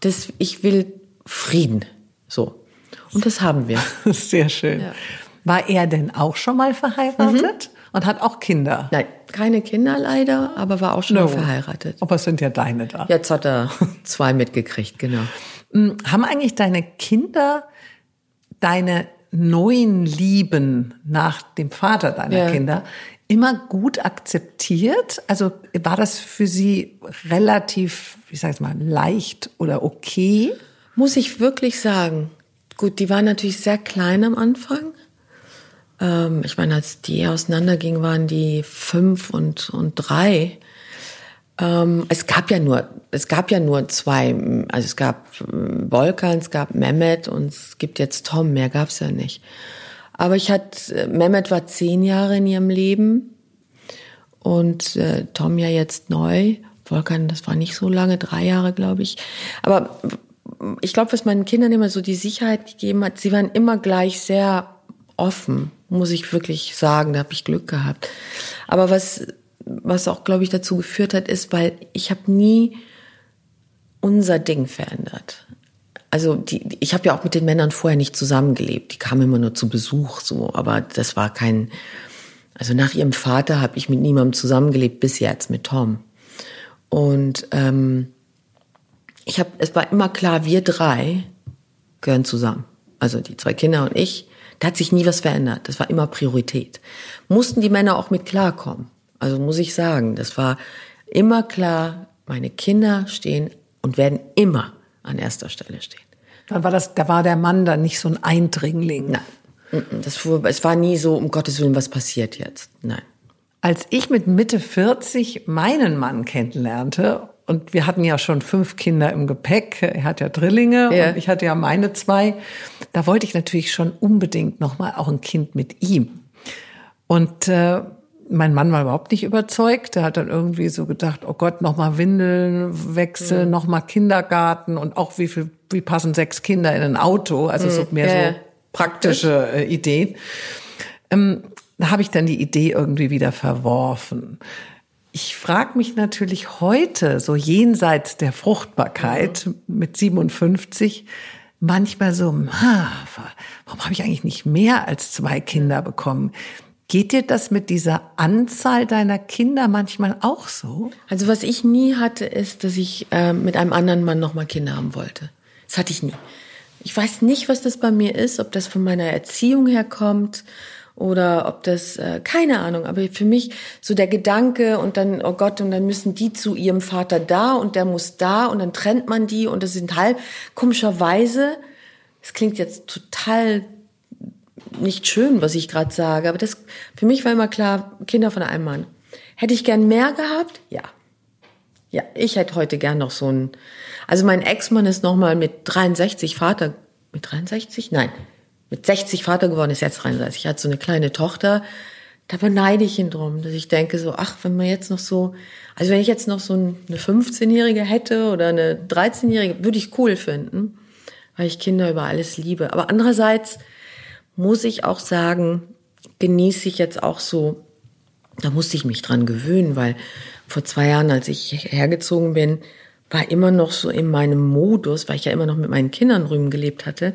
Das, ich will Frieden. So. Und das haben wir. Sehr schön. Ja. War er denn auch schon mal verheiratet? Mhm. Und hat auch Kinder? Nein, keine Kinder leider, aber war auch schon no. mal verheiratet. Aber es sind ja deine da. Jetzt hat er zwei mitgekriegt, genau. Hm, haben eigentlich deine Kinder deine neuen Lieben nach dem Vater deiner ja. Kinder immer gut akzeptiert? Also war das für sie relativ, wie sag ich mal, leicht oder okay? Muss ich wirklich sagen. Gut, die waren natürlich sehr klein am Anfang. Ähm, ich meine, als die auseinandergingen, waren die fünf und, und drei. Ähm, es gab ja nur, es gab ja nur zwei, also es gab Volkan, es gab Mehmet und es gibt jetzt Tom, mehr gab's ja nicht. Aber ich hatte, Mehmet war zehn Jahre in ihrem Leben und äh, Tom ja jetzt neu. Volkan, das war nicht so lange, drei Jahre, glaube ich. Aber ich glaube, was meinen Kindern immer so die Sicherheit gegeben hat, sie waren immer gleich sehr offen, muss ich wirklich sagen. Da habe ich Glück gehabt. Aber was was auch, glaube ich, dazu geführt hat, ist, weil ich habe nie unser Ding verändert. Also die, ich habe ja auch mit den Männern vorher nicht zusammengelebt. Die kamen immer nur zu Besuch, so. Aber das war kein. Also nach ihrem Vater habe ich mit niemandem zusammengelebt bis jetzt mit Tom. Und ähm, ich habe, es war immer klar, wir drei gehören zusammen. Also die zwei Kinder und ich. Da hat sich nie was verändert. Das war immer Priorität. Mussten die Männer auch mit klarkommen. Also muss ich sagen, das war immer klar, meine Kinder stehen und werden immer an erster Stelle stehen. Dann war das, da war der Mann dann nicht so ein Eindringling. Nein. Das, es war nie so, um Gottes Willen, was passiert jetzt. Nein. Als ich mit Mitte 40 meinen Mann kennenlernte, und wir hatten ja schon fünf Kinder im Gepäck, er hat ja Drillinge ja. und ich hatte ja meine zwei, da wollte ich natürlich schon unbedingt nochmal auch ein Kind mit ihm. Und äh, mein Mann war überhaupt nicht überzeugt. Der hat dann irgendwie so gedacht, oh Gott, nochmal Windeln wechseln, mhm. nochmal Kindergarten und auch wie viel, wie passen sechs Kinder in ein Auto? Also mhm. so mehr ja. so praktische äh, Ideen. Ähm, da habe ich dann die Idee irgendwie wieder verworfen. Ich frage mich natürlich heute, so jenseits der Fruchtbarkeit mhm. mit 57, manchmal so, warum habe ich eigentlich nicht mehr als zwei Kinder bekommen? Geht dir das mit dieser Anzahl deiner Kinder manchmal auch so? Also was ich nie hatte, ist, dass ich äh, mit einem anderen Mann nochmal Kinder haben wollte. Das hatte ich nie. Ich weiß nicht, was das bei mir ist, ob das von meiner Erziehung herkommt oder ob das, äh, keine Ahnung, aber für mich so der Gedanke und dann, oh Gott, und dann müssen die zu ihrem Vater da und der muss da und dann trennt man die und das sind halb komischerweise, es klingt jetzt total nicht schön, was ich gerade sage, aber das für mich war immer klar, Kinder von einem Mann. Hätte ich gern mehr gehabt? Ja. Ja, ich hätte heute gern noch so ein. Also mein Ex-Mann ist nochmal mit 63 Vater, mit 63? Nein, mit 60 Vater geworden, ist jetzt 33. Er hat so eine kleine Tochter. Da beneide ich ihn drum, dass ich denke so, ach, wenn man jetzt noch so, also wenn ich jetzt noch so eine 15-Jährige hätte oder eine 13-Jährige, würde ich cool finden, weil ich Kinder über alles liebe. Aber andererseits, muss ich auch sagen, genieße ich jetzt auch so, da musste ich mich dran gewöhnen, weil vor zwei Jahren, als ich hergezogen bin, war immer noch so in meinem Modus, weil ich ja immer noch mit meinen Kindern drüben gelebt hatte,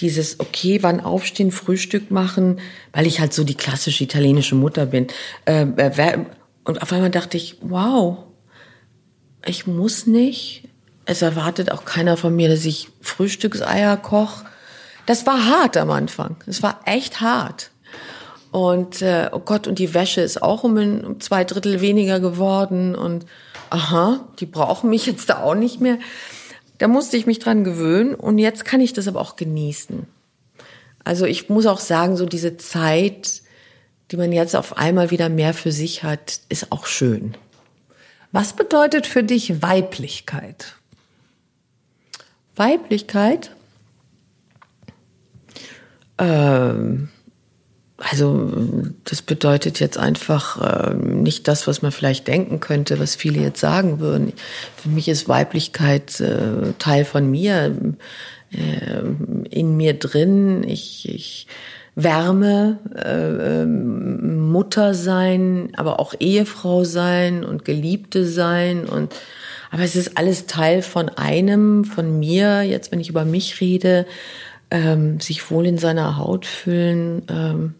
dieses, okay, wann aufstehen, Frühstück machen, weil ich halt so die klassische italienische Mutter bin. Ähm, äh, und auf einmal dachte ich, wow, ich muss nicht. Es erwartet auch keiner von mir, dass ich Frühstückseier koche das war hart am Anfang. Das war echt hart. Und äh, oh Gott, und die Wäsche ist auch um, ein, um zwei Drittel weniger geworden. Und aha, die brauchen mich jetzt da auch nicht mehr. Da musste ich mich dran gewöhnen und jetzt kann ich das aber auch genießen. Also ich muss auch sagen, so diese Zeit, die man jetzt auf einmal wieder mehr für sich hat, ist auch schön. Was bedeutet für dich Weiblichkeit? Weiblichkeit? Ähm, also das bedeutet jetzt einfach äh, nicht das, was man vielleicht denken könnte, was viele jetzt sagen würden. Für mich ist Weiblichkeit äh, Teil von mir, äh, in mir drin. Ich, ich Wärme, äh, ähm, Mutter sein, aber auch Ehefrau sein und Geliebte sein und aber es ist alles Teil von einem, von mir. Jetzt, wenn ich über mich rede, ähm, sich wohl in seiner Haut fühlen. Ähm.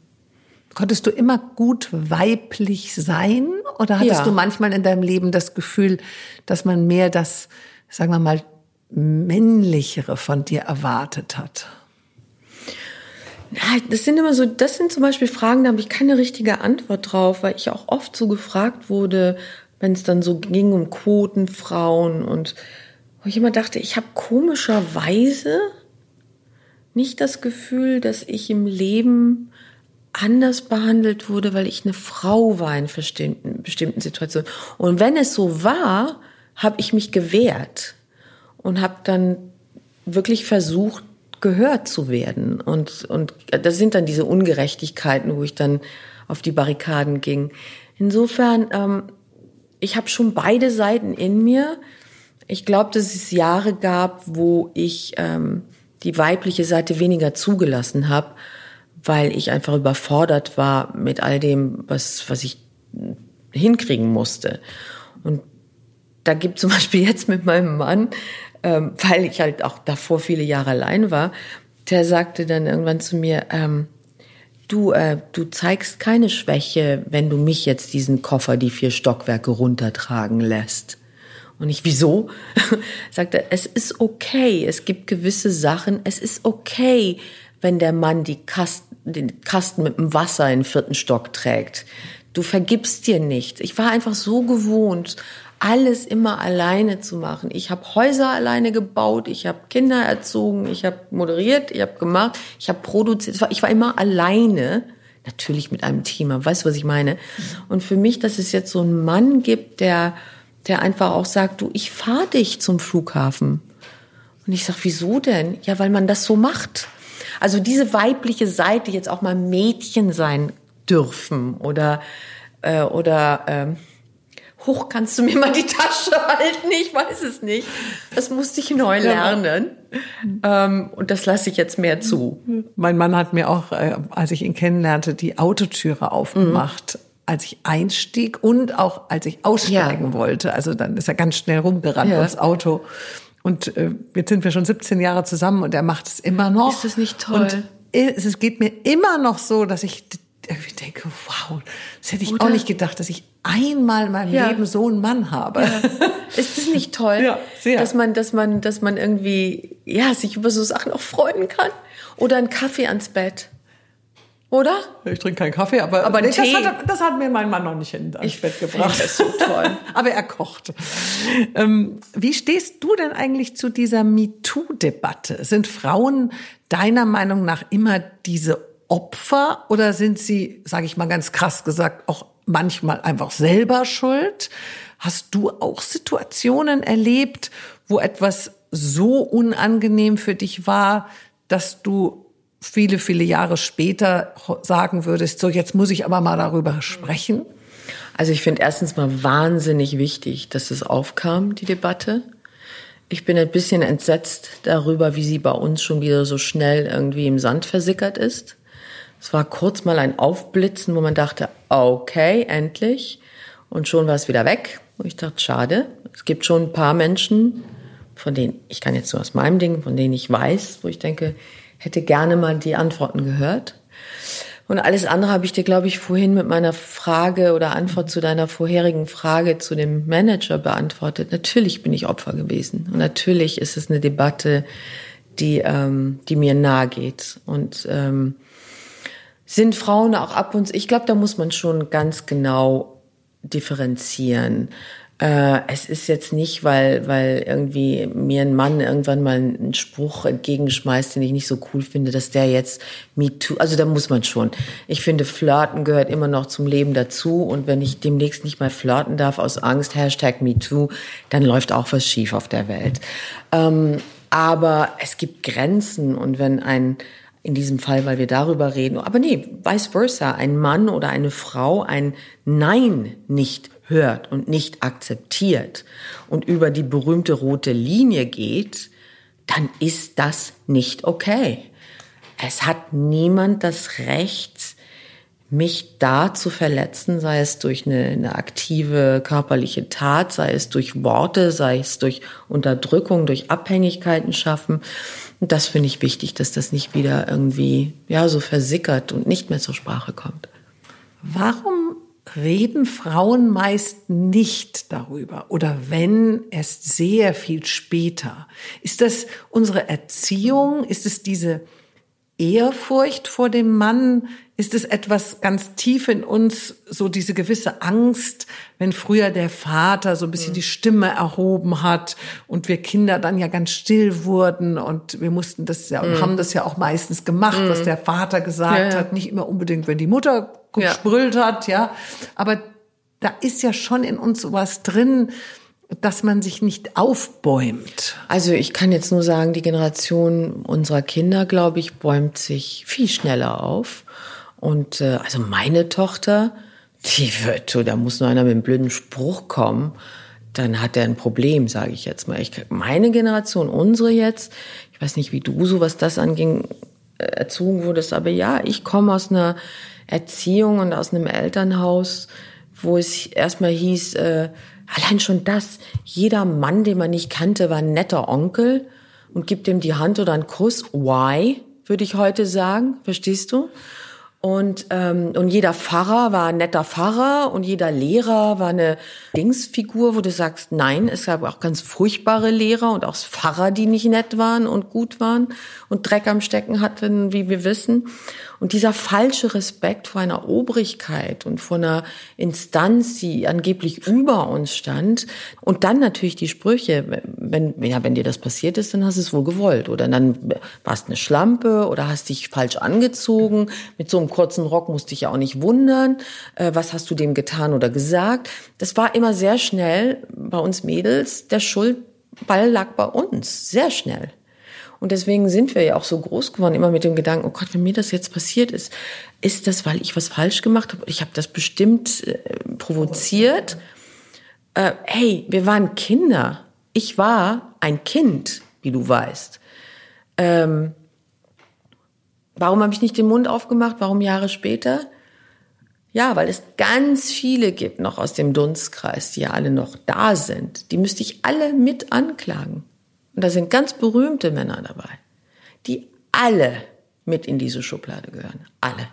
Konntest du immer gut weiblich sein oder hattest ja. du manchmal in deinem Leben das Gefühl, dass man mehr das, sagen wir mal, männlichere von dir erwartet hat? Das sind immer so, das sind zum Beispiel Fragen, da habe ich keine richtige Antwort drauf, weil ich auch oft so gefragt wurde, wenn es dann so ging um Quotenfrauen und wo ich immer dachte, ich habe komischerweise nicht das Gefühl, dass ich im Leben anders behandelt wurde, weil ich eine Frau war in bestimmten, bestimmten Situationen. Und wenn es so war, habe ich mich gewehrt und habe dann wirklich versucht, gehört zu werden. Und, und das sind dann diese Ungerechtigkeiten, wo ich dann auf die Barrikaden ging. Insofern, ähm, ich habe schon beide Seiten in mir. Ich glaube, dass es Jahre gab, wo ich ähm, die weibliche Seite weniger zugelassen habe, weil ich einfach überfordert war mit all dem, was, was ich hinkriegen musste. Und da gibt zum Beispiel jetzt mit meinem Mann, ähm, weil ich halt auch davor viele Jahre allein war, der sagte dann irgendwann zu mir, ähm, du, äh, du zeigst keine Schwäche, wenn du mich jetzt diesen Koffer die vier Stockwerke runtertragen lässt. Und ich, wieso? Sagte, es ist okay. Es gibt gewisse Sachen. Es ist okay, wenn der Mann die Kasten, den Kasten mit dem Wasser in den vierten Stock trägt. Du vergibst dir nichts. Ich war einfach so gewohnt, alles immer alleine zu machen. Ich habe Häuser alleine gebaut, ich habe Kinder erzogen, ich habe moderiert, ich habe gemacht, ich habe produziert. Ich war immer alleine, natürlich mit einem Team. Aber weißt du, was ich meine? Und für mich, dass es jetzt so einen Mann gibt, der der einfach auch sagt, du, ich fahre dich zum Flughafen. Und ich sag, wieso denn? Ja, weil man das so macht. Also diese weibliche Seite jetzt auch mal Mädchen sein dürfen oder äh, oder ähm, hoch kannst du mir mal die Tasche halten? Ich weiß es nicht. Das musste ich neu lernen. Ähm, und das lasse ich jetzt mehr zu. Mein Mann hat mir auch, äh, als ich ihn kennenlernte, die Autotüre aufgemacht. Als ich einstieg und auch als ich aussteigen ja. wollte. Also dann ist er ganz schnell rumgerannt ja. ins Auto. Und äh, jetzt sind wir schon 17 Jahre zusammen und er macht es immer noch. Ist das nicht toll? Und es geht mir immer noch so, dass ich irgendwie denke, wow, das hätte ich Oder? auch nicht gedacht, dass ich einmal in meinem ja. Leben so einen Mann habe. Ja. Ist das nicht toll? Ja, sehr. Dass man, dass man, dass man irgendwie, ja, sich über so Sachen auch freuen kann. Oder einen Kaffee ans Bett. Oder? Ich trinke keinen Kaffee, aber, aber nee, das, hat, das, hat, mir mein Mann noch nicht ins ich Bett gebracht. Das so toll. aber er kocht. Ähm, wie stehst du denn eigentlich zu dieser MeToo-Debatte? Sind Frauen deiner Meinung nach immer diese Opfer oder sind sie, sage ich mal ganz krass gesagt, auch manchmal einfach selber schuld? Hast du auch Situationen erlebt, wo etwas so unangenehm für dich war, dass du viele, viele Jahre später sagen würdest, so jetzt muss ich aber mal darüber sprechen? Also ich finde erstens mal wahnsinnig wichtig, dass es aufkam, die Debatte. Ich bin ein bisschen entsetzt darüber, wie sie bei uns schon wieder so schnell irgendwie im Sand versickert ist. Es war kurz mal ein Aufblitzen, wo man dachte, okay, endlich. Und schon war es wieder weg. Und ich dachte, schade. Es gibt schon ein paar Menschen, von denen, ich kann jetzt nur aus meinem Ding, von denen ich weiß, wo ich denke, hätte gerne mal die Antworten gehört. Und alles andere habe ich dir, glaube ich, vorhin mit meiner Frage oder Antwort zu deiner vorherigen Frage zu dem Manager beantwortet. Natürlich bin ich Opfer gewesen. Und natürlich ist es eine Debatte, die, ähm, die mir nahe geht. Und ähm, sind Frauen auch ab und zu, ich glaube, da muss man schon ganz genau differenzieren. Äh, es ist jetzt nicht, weil, weil irgendwie mir ein Mann irgendwann mal einen Spruch entgegenschmeißt, den ich nicht so cool finde, dass der jetzt me too, also da muss man schon. Ich finde, Flirten gehört immer noch zum Leben dazu und wenn ich demnächst nicht mal flirten darf aus Angst, Hashtag me too, dann läuft auch was schief auf der Welt. Ähm, aber es gibt Grenzen und wenn ein, in diesem Fall, weil wir darüber reden. Aber nee, vice versa. Ein Mann oder eine Frau ein Nein nicht hört und nicht akzeptiert und über die berühmte rote Linie geht, dann ist das nicht okay. Es hat niemand das Recht, mich da zu verletzen, sei es durch eine, eine, aktive körperliche Tat, sei es durch Worte, sei es durch Unterdrückung, durch Abhängigkeiten schaffen. Und das finde ich wichtig, dass das nicht wieder irgendwie, ja, so versickert und nicht mehr zur Sprache kommt. Warum reden Frauen meist nicht darüber oder wenn erst sehr viel später. Ist das unsere Erziehung? Ist es diese Ehrfurcht vor dem Mann? Ist es etwas ganz tief in uns, so diese gewisse Angst, wenn früher der Vater so ein bisschen die Stimme erhoben hat und wir Kinder dann ja ganz still wurden und wir mussten das ja, und haben das ja auch meistens gemacht, was der Vater gesagt ja, ja. hat, nicht immer unbedingt, wenn die Mutter gesprüllt ja. hat, ja. Aber da ist ja schon in uns sowas drin, dass man sich nicht aufbäumt. Also ich kann jetzt nur sagen, die Generation unserer Kinder, glaube ich, bäumt sich viel schneller auf. Und äh, also meine Tochter, die wird, so, da muss nur einer mit einem blöden Spruch kommen, dann hat er ein Problem, sage ich jetzt mal. Ich, meine Generation, unsere jetzt, ich weiß nicht, wie du so, was das anging, erzogen wurdest, aber ja, ich komme aus einer Erziehung und aus einem Elternhaus, wo es erstmal hieß, äh, allein schon das, jeder Mann, den man nicht kannte, war ein netter Onkel und gibt ihm die Hand oder einen Kuss. Why, würde ich heute sagen, verstehst du? Und, ähm, und jeder Pfarrer war ein netter Pfarrer und jeder Lehrer war eine Dingsfigur, wo du sagst, nein, es gab auch ganz furchtbare Lehrer und auch Pfarrer, die nicht nett waren und gut waren und Dreck am Stecken hatten, wie wir wissen. Und dieser falsche Respekt vor einer Obrigkeit und vor einer Instanz, die angeblich über uns stand. Und dann natürlich die Sprüche, wenn, ja, wenn dir das passiert ist, dann hast du es wohl gewollt. Oder dann warst eine Schlampe oder hast dich falsch angezogen. Mit so einem kurzen Rock musst dich ja auch nicht wundern. Äh, was hast du dem getan oder gesagt? Das war immer sehr schnell bei uns Mädels. Der Schuldball lag bei uns. Sehr schnell. Und deswegen sind wir ja auch so groß geworden, immer mit dem Gedanken, oh Gott, wenn mir das jetzt passiert ist, ist das, weil ich was falsch gemacht habe? Ich habe das bestimmt äh, provoziert. Äh, hey, wir waren Kinder. Ich war ein Kind, wie du weißt. Ähm, warum habe ich nicht den Mund aufgemacht? Warum Jahre später? Ja, weil es ganz viele gibt noch aus dem Dunstkreis, die ja alle noch da sind. Die müsste ich alle mit anklagen. Und da sind ganz berühmte Männer dabei, die alle mit in diese Schublade gehören. Alle.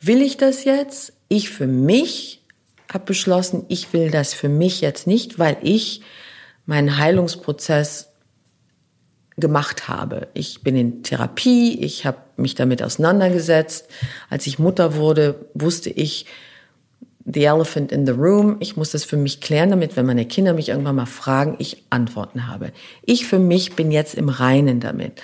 Will ich das jetzt? Ich für mich habe beschlossen, ich will das für mich jetzt nicht, weil ich meinen Heilungsprozess gemacht habe. Ich bin in Therapie, ich habe mich damit auseinandergesetzt. Als ich Mutter wurde, wusste ich, the elephant in the room. Ich muss das für mich klären, damit, wenn meine Kinder mich irgendwann mal fragen, ich Antworten habe. Ich für mich bin jetzt im Reinen damit.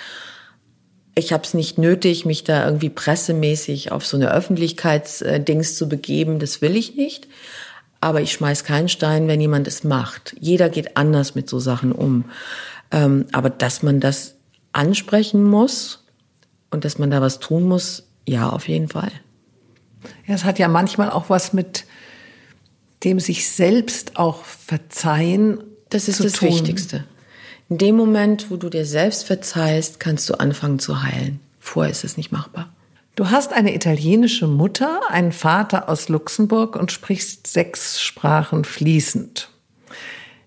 Ich habe es nicht nötig, mich da irgendwie pressemäßig auf so eine Öffentlichkeitsdings zu begeben. Das will ich nicht. Aber ich schmeiß keinen Stein, wenn jemand es macht. Jeder geht anders mit so Sachen um. Ähm, aber dass man das ansprechen muss und dass man da was tun muss, ja, auf jeden Fall. Ja, es hat ja manchmal auch was mit dem sich selbst auch verzeihen. Das ist das tun. Wichtigste. In dem Moment, wo du dir selbst verzeihst, kannst du anfangen zu heilen. Vorher ist es nicht machbar. Du hast eine italienische Mutter, einen Vater aus Luxemburg und sprichst sechs Sprachen fließend.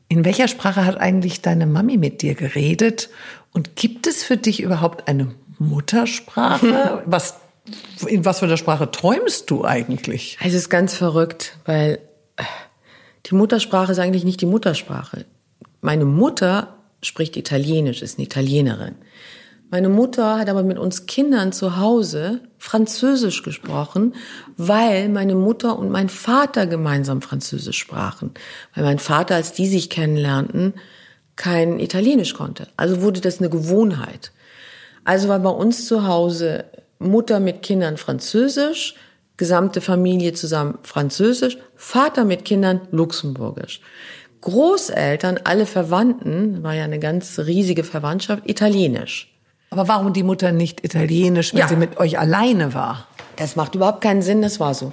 In welcher Sprache hat eigentlich deine Mami mit dir geredet? Und gibt es für dich überhaupt eine Muttersprache? Was in was für einer Sprache träumst du eigentlich? Es ist ganz verrückt, weil äh, die Muttersprache ist eigentlich nicht die Muttersprache. Meine Mutter spricht Italienisch, ist eine Italienerin. Meine Mutter hat aber mit uns Kindern zu Hause Französisch gesprochen, weil meine Mutter und mein Vater gemeinsam Französisch sprachen. Weil mein Vater, als die sich kennenlernten, kein Italienisch konnte. Also wurde das eine Gewohnheit. Also war bei uns zu Hause Mutter mit Kindern Französisch, gesamte Familie zusammen Französisch, Vater mit Kindern Luxemburgisch. Großeltern, alle Verwandten, war ja eine ganz riesige Verwandtschaft, Italienisch. Aber warum die Mutter nicht Italienisch, wenn ja. sie mit euch alleine war? Das macht überhaupt keinen Sinn, das war so.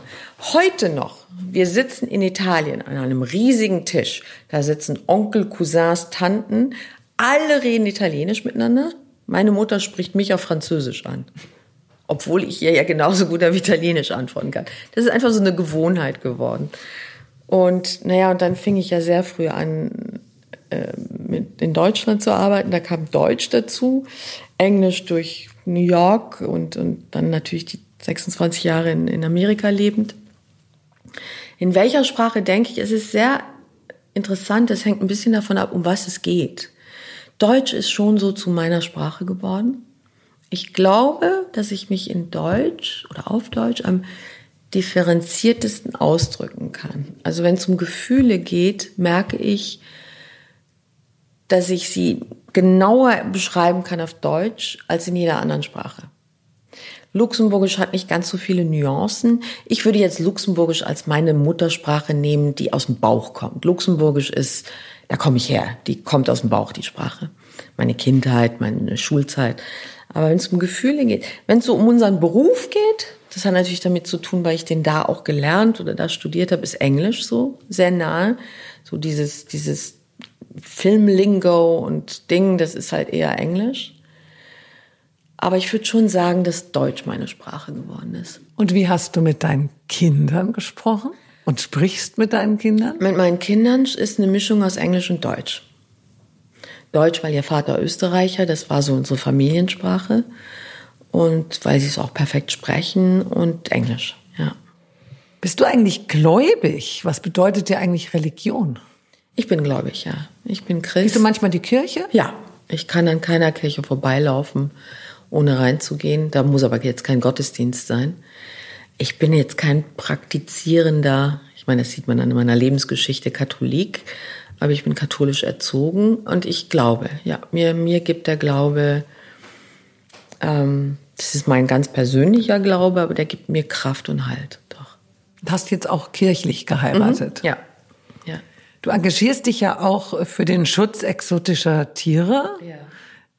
Heute noch, wir sitzen in Italien an einem riesigen Tisch. Da sitzen Onkel, Cousins, Tanten. Alle reden Italienisch miteinander. Meine Mutter spricht mich auf Französisch an obwohl ich ihr ja genauso gut auf Italienisch antworten kann. Das ist einfach so eine Gewohnheit geworden. Und naja, und dann fing ich ja sehr früh an, äh, mit in Deutschland zu arbeiten. Da kam Deutsch dazu, Englisch durch New York und, und dann natürlich die 26 Jahre in, in Amerika lebend. In welcher Sprache denke ich, es ist sehr interessant, es hängt ein bisschen davon ab, um was es geht. Deutsch ist schon so zu meiner Sprache geworden. Ich glaube, dass ich mich in Deutsch oder auf Deutsch am differenziertesten ausdrücken kann. Also wenn es um Gefühle geht, merke ich, dass ich sie genauer beschreiben kann auf Deutsch als in jeder anderen Sprache. Luxemburgisch hat nicht ganz so viele Nuancen. Ich würde jetzt Luxemburgisch als meine Muttersprache nehmen, die aus dem Bauch kommt. Luxemburgisch ist, da komme ich her, die kommt aus dem Bauch, die Sprache. Meine Kindheit, meine Schulzeit. Aber wenn es um Gefühle geht, wenn es so um unseren Beruf geht, das hat natürlich damit zu tun, weil ich den da auch gelernt oder da studiert habe, ist Englisch so sehr nahe. So dieses, dieses Filmlingo und Ding, das ist halt eher Englisch. Aber ich würde schon sagen, dass Deutsch meine Sprache geworden ist. Und wie hast du mit deinen Kindern gesprochen? Und sprichst mit deinen Kindern? Mit meinen Kindern ist eine Mischung aus Englisch und Deutsch. Deutsch, weil ihr Vater Österreicher, das war so unsere Familiensprache. und weil sie es auch perfekt sprechen und Englisch, ja. Bist du eigentlich gläubig? Was bedeutet dir eigentlich Religion? Ich bin gläubig, ja. Ich bin Christ. Gehst du manchmal die Kirche? Ja. Ich kann an keiner Kirche vorbeilaufen, ohne reinzugehen. Da muss aber jetzt kein Gottesdienst sein. Ich bin jetzt kein praktizierender, ich meine, das sieht man an meiner Lebensgeschichte, Katholik, aber ich bin katholisch erzogen und ich glaube, ja, mir, mir gibt der Glaube, ähm, das ist mein ganz persönlicher Glaube, aber der gibt mir Kraft und Halt, doch. Du hast jetzt auch kirchlich geheiratet. Mhm, ja, ja. Du engagierst dich ja auch für den Schutz exotischer Tiere. Ja.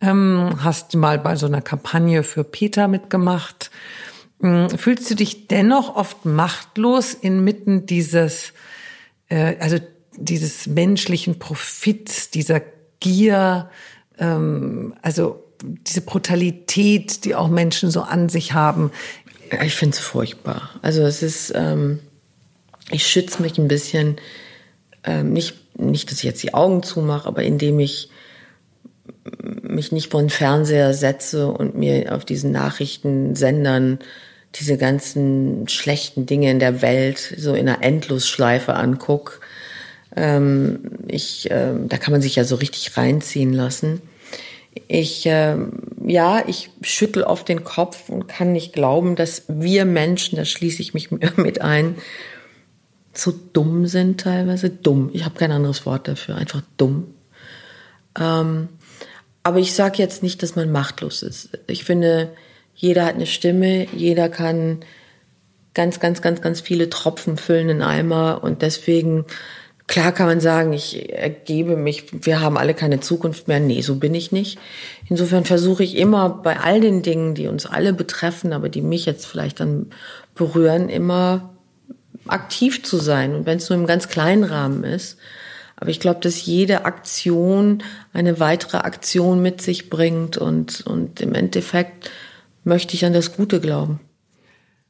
Ähm, hast mal bei so einer Kampagne für Peter mitgemacht. Ähm, fühlst du dich dennoch oft machtlos inmitten dieses, äh, also dieses menschlichen Profits, dieser Gier, ähm, also diese Brutalität, die auch Menschen so an sich haben? Ich finde es furchtbar. Also es ist, ähm, ich schütze mich ein bisschen, ähm, nicht, nicht, dass ich jetzt die Augen zumache, aber indem ich mich nicht vor den Fernseher setze und mir auf diesen Nachrichtensendern diese ganzen schlechten Dinge in der Welt so in einer Endlosschleife anguck. Ähm, ich, ähm, da kann man sich ja so richtig reinziehen lassen. Ich, ähm, ja, ich schüttel oft den Kopf und kann nicht glauben, dass wir Menschen, da schließe ich mich mit ein, so dumm sind teilweise. Dumm. Ich habe kein anderes Wort dafür. Einfach dumm. Ähm, aber ich sage jetzt nicht, dass man machtlos ist. Ich finde, jeder hat eine Stimme, jeder kann ganz, ganz, ganz, ganz viele Tropfen füllen in Eimer und deswegen, klar kann man sagen, ich ergebe mich, wir haben alle keine Zukunft mehr. Nee, so bin ich nicht. Insofern versuche ich immer bei all den Dingen, die uns alle betreffen, aber die mich jetzt vielleicht dann berühren, immer aktiv zu sein. Und wenn es nur im ganz kleinen Rahmen ist. Aber ich glaube, dass jede Aktion eine weitere Aktion mit sich bringt und, und im Endeffekt möchte ich an das Gute glauben.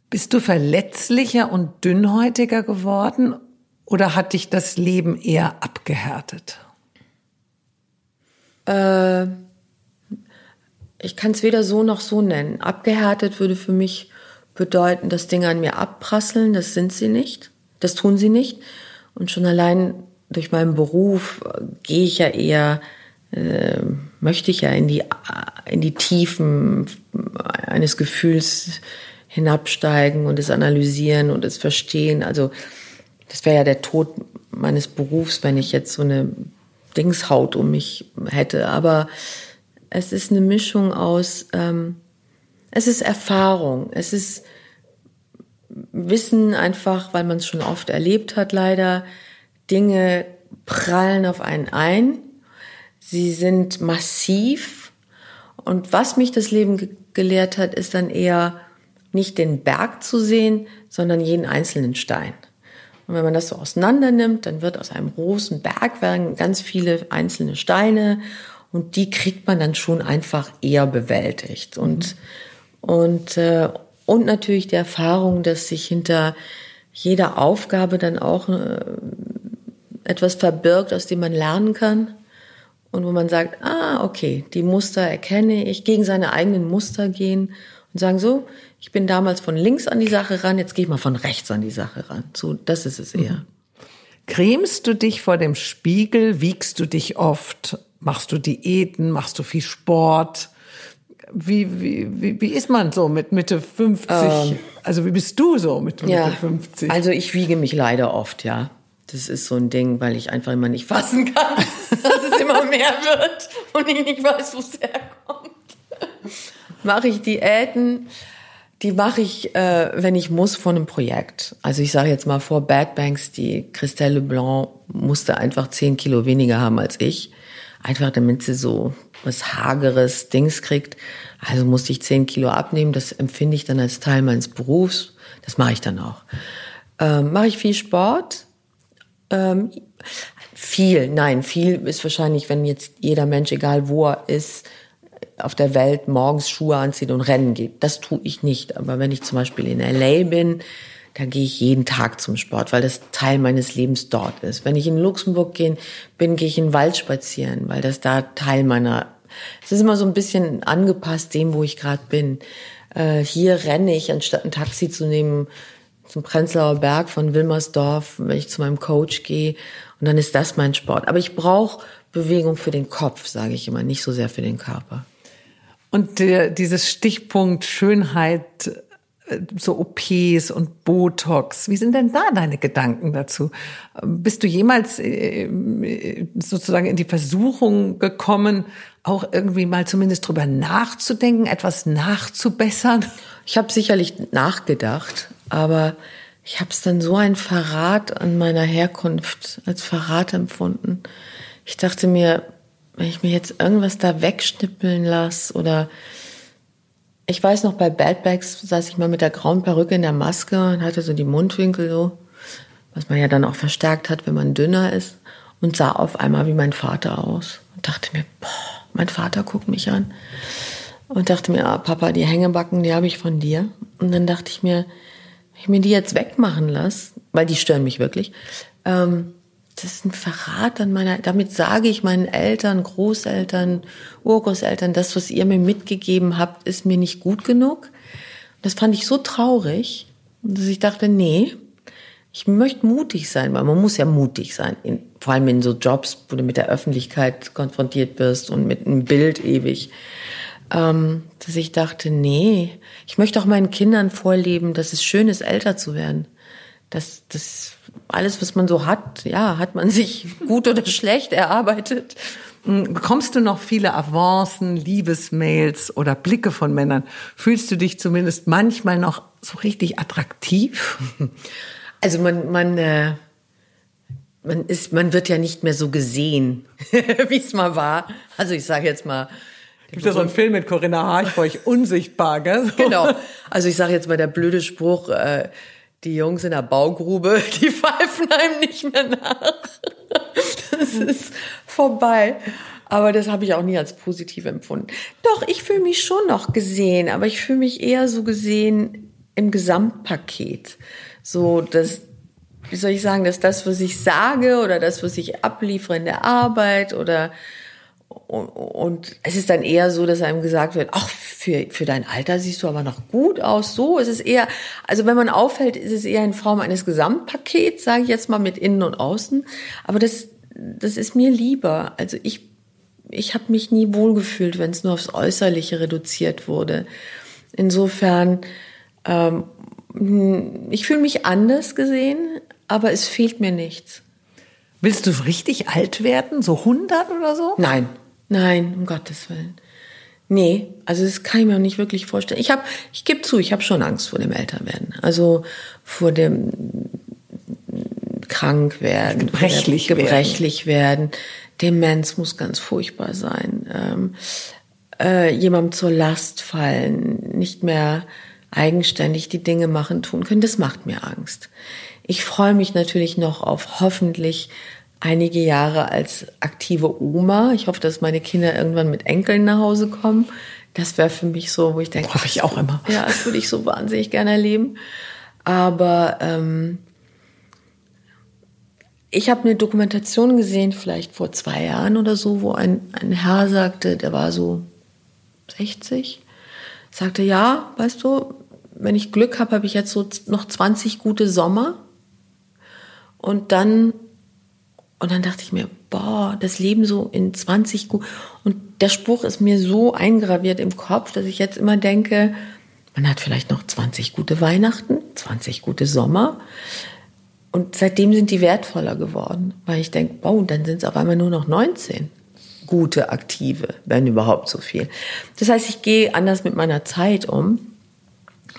Bist du verletzlicher und dünnhäutiger geworden oder hat dich das Leben eher abgehärtet? Äh, ich kann es weder so noch so nennen. Abgehärtet würde für mich bedeuten, dass Dinge an mir abprasseln. Das sind sie nicht. Das tun sie nicht. Und schon allein durch meinen Beruf äh, gehe ich ja eher, äh, möchte ich ja in die, in die Tiefen eines Gefühls hinabsteigen und es analysieren und es verstehen. Also das wäre ja der Tod meines Berufs, wenn ich jetzt so eine Dingshaut um mich hätte. Aber es ist eine Mischung aus, ähm, es ist Erfahrung, es ist Wissen einfach, weil man es schon oft erlebt hat, leider. Dinge prallen auf einen ein. Sie sind massiv. Und was mich das Leben ge gelehrt hat, ist dann eher nicht den Berg zu sehen, sondern jeden einzelnen Stein. Und wenn man das so auseinander nimmt, dann wird aus einem großen Berg werden ganz viele einzelne Steine und die kriegt man dann schon einfach eher bewältigt. Und, und, äh, und natürlich die Erfahrung, dass sich hinter jeder Aufgabe dann auch äh, etwas verbirgt, aus dem man lernen kann und wo man sagt, ah, okay, die Muster erkenne ich, gegen seine eigenen Muster gehen und sagen so, ich bin damals von links an die Sache ran, jetzt gehe ich mal von rechts an die Sache ran. So, das ist es eher. Mhm. Cremst du dich vor dem Spiegel? Wiegst du dich oft? Machst du Diäten? Machst du viel Sport? Wie, wie, wie, wie ist man so mit Mitte 50? Ähm, also wie bist du so mit Mitte ja, 50? Also ich wiege mich leider oft, ja. Das ist so ein Ding, weil ich einfach immer nicht fassen kann, dass es immer mehr wird und ich nicht weiß, wo es herkommt. mache ich Diäten, die mache ich, äh, wenn ich muss, von einem Projekt. Also ich sage jetzt mal vor Bad Banks, die Christelle Leblanc musste einfach zehn Kilo weniger haben als ich. Einfach damit sie so was hageres Dings kriegt. Also musste ich zehn Kilo abnehmen. Das empfinde ich dann als Teil meines Berufs. Das mache ich dann auch. Ähm, mache ich viel Sport, ähm, viel, nein, viel ist wahrscheinlich, wenn jetzt jeder Mensch, egal wo er ist, auf der Welt morgens Schuhe anzieht und rennen geht. Das tue ich nicht. Aber wenn ich zum Beispiel in LA bin, da gehe ich jeden Tag zum Sport, weil das Teil meines Lebens dort ist. Wenn ich in Luxemburg gehe, bin, gehe ich in den Wald spazieren, weil das da Teil meiner es ist immer so ein bisschen angepasst dem, wo ich gerade bin. Äh, hier renne ich, anstatt ein Taxi zu nehmen, zum Prenzlauer Berg von Wilmersdorf, wenn ich zu meinem Coach gehe. Und dann ist das mein Sport. Aber ich brauche Bewegung für den Kopf, sage ich immer, nicht so sehr für den Körper. Und der, dieses Stichpunkt Schönheit, äh, so OPs und Botox, wie sind denn da deine Gedanken dazu? Bist du jemals äh, sozusagen in die Versuchung gekommen, auch irgendwie mal zumindest drüber nachzudenken, etwas nachzubessern? Ich habe sicherlich nachgedacht, aber ich habe es dann so ein Verrat an meiner Herkunft als Verrat empfunden. Ich dachte mir, wenn ich mir jetzt irgendwas da wegschnippeln lasse oder ich weiß noch, bei Bad Bags saß ich mal mit der grauen Perücke in der Maske und hatte so die Mundwinkel so, was man ja dann auch verstärkt hat, wenn man dünner ist und sah auf einmal wie mein Vater aus und dachte mir, boah, mein Vater guckt mich an und dachte mir, ah, Papa, die Hängebacken, die habe ich von dir. Und dann dachte ich mir, wenn ich mir die jetzt wegmachen lasse, weil die stören mich wirklich, ähm, das ist ein Verrat an meiner, damit sage ich meinen Eltern, Großeltern, Urgroßeltern, das, was ihr mir mitgegeben habt, ist mir nicht gut genug. Das fand ich so traurig, dass ich dachte, nee, ich möchte mutig sein, weil man muss ja mutig sein, in, vor allem in so Jobs, wo du mit der Öffentlichkeit konfrontiert wirst und mit einem Bild ewig, ähm, dass ich dachte, nee, ich möchte auch meinen Kindern vorleben, dass es schön ist, älter zu werden. Dass das alles, was man so hat, ja, hat man sich gut oder schlecht erarbeitet. Hm, bekommst du noch viele Avancen, Liebesmails oder Blicke von Männern? Fühlst du dich zumindest manchmal noch so richtig attraktiv? Also man, man, äh, man ist, man wird ja nicht mehr so gesehen, wie es mal war. Also ich sage jetzt mal. Gibt ja so einen Film mit Corinna Harchbeuch, unsichtbar, gell? So. Genau. Also ich sage jetzt mal der blöde Spruch, äh, die Jungs in der Baugrube, die pfeifen einem nicht mehr nach. Das ist vorbei. Aber das habe ich auch nie als positiv empfunden. Doch, ich fühle mich schon noch gesehen, aber ich fühle mich eher so gesehen im Gesamtpaket. So, dass, wie soll ich sagen, dass das, was ich sage oder das, was ich abliefere in der Arbeit oder und es ist dann eher so, dass einem gesagt wird, ach, für, für dein Alter siehst du aber noch gut aus. So ist es eher, also wenn man auffällt, ist es eher in Form eines Gesamtpakets, sage ich jetzt mal mit innen und außen. Aber das, das ist mir lieber. Also ich, ich habe mich nie wohlgefühlt, wenn es nur aufs Äußerliche reduziert wurde. Insofern, ähm, ich fühle mich anders gesehen, aber es fehlt mir nichts. Willst du richtig alt werden? So 100 oder so? Nein, nein, um Gottes Willen. Nee, also das kann ich mir auch nicht wirklich vorstellen. Ich habe, ich gebe zu, ich habe schon Angst vor dem Älterwerden. Also vor dem krank werden, gebrechlich, gebrechlich werden. werden. Demenz muss ganz furchtbar sein. Ähm, äh, jemandem zur Last fallen, nicht mehr eigenständig die Dinge machen, tun können, das macht mir Angst. Ich freue mich natürlich noch auf hoffentlich einige Jahre als aktive Oma. Ich hoffe, dass meine Kinder irgendwann mit Enkeln nach Hause kommen. Das wäre für mich so, wo ich denke, hoffe ich auch immer. Ja, das würde ich so wahnsinnig gerne erleben. Aber ähm, ich habe eine Dokumentation gesehen, vielleicht vor zwei Jahren oder so, wo ein, ein Herr sagte, der war so 60, sagte, ja, weißt du, wenn ich Glück habe, habe ich jetzt so noch 20 gute Sommer und dann, und dann dachte ich mir, boah, das Leben so in 20 gut. Und der Spruch ist mir so eingraviert im Kopf, dass ich jetzt immer denke, man hat vielleicht noch 20 gute Weihnachten, 20 gute Sommer. Und seitdem sind die wertvoller geworden, weil ich denke, wow, dann sind es auf einmal nur noch 19 gute Aktive, wenn überhaupt so viel. Das heißt, ich gehe anders mit meiner Zeit um.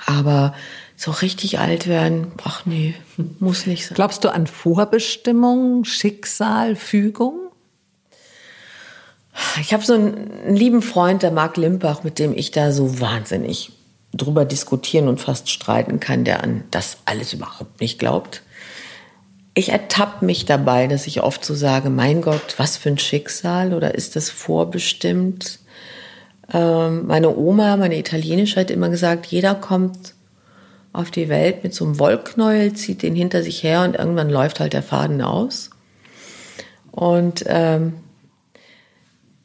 Aber so richtig alt werden, ach nee, muss nicht sein. Glaubst du an Vorbestimmung, Schicksal, Fügung? Ich habe so einen lieben Freund, der Marc Limpach, mit dem ich da so wahnsinnig drüber diskutieren und fast streiten kann, der an das alles überhaupt nicht glaubt. Ich ertappe mich dabei, dass ich oft so sage, mein Gott, was für ein Schicksal oder ist das vorbestimmt? Ähm, meine Oma, meine Italienische, hat immer gesagt, jeder kommt auf die Welt mit so einem Wollknäuel, zieht den hinter sich her und irgendwann läuft halt der Faden aus. Und ähm,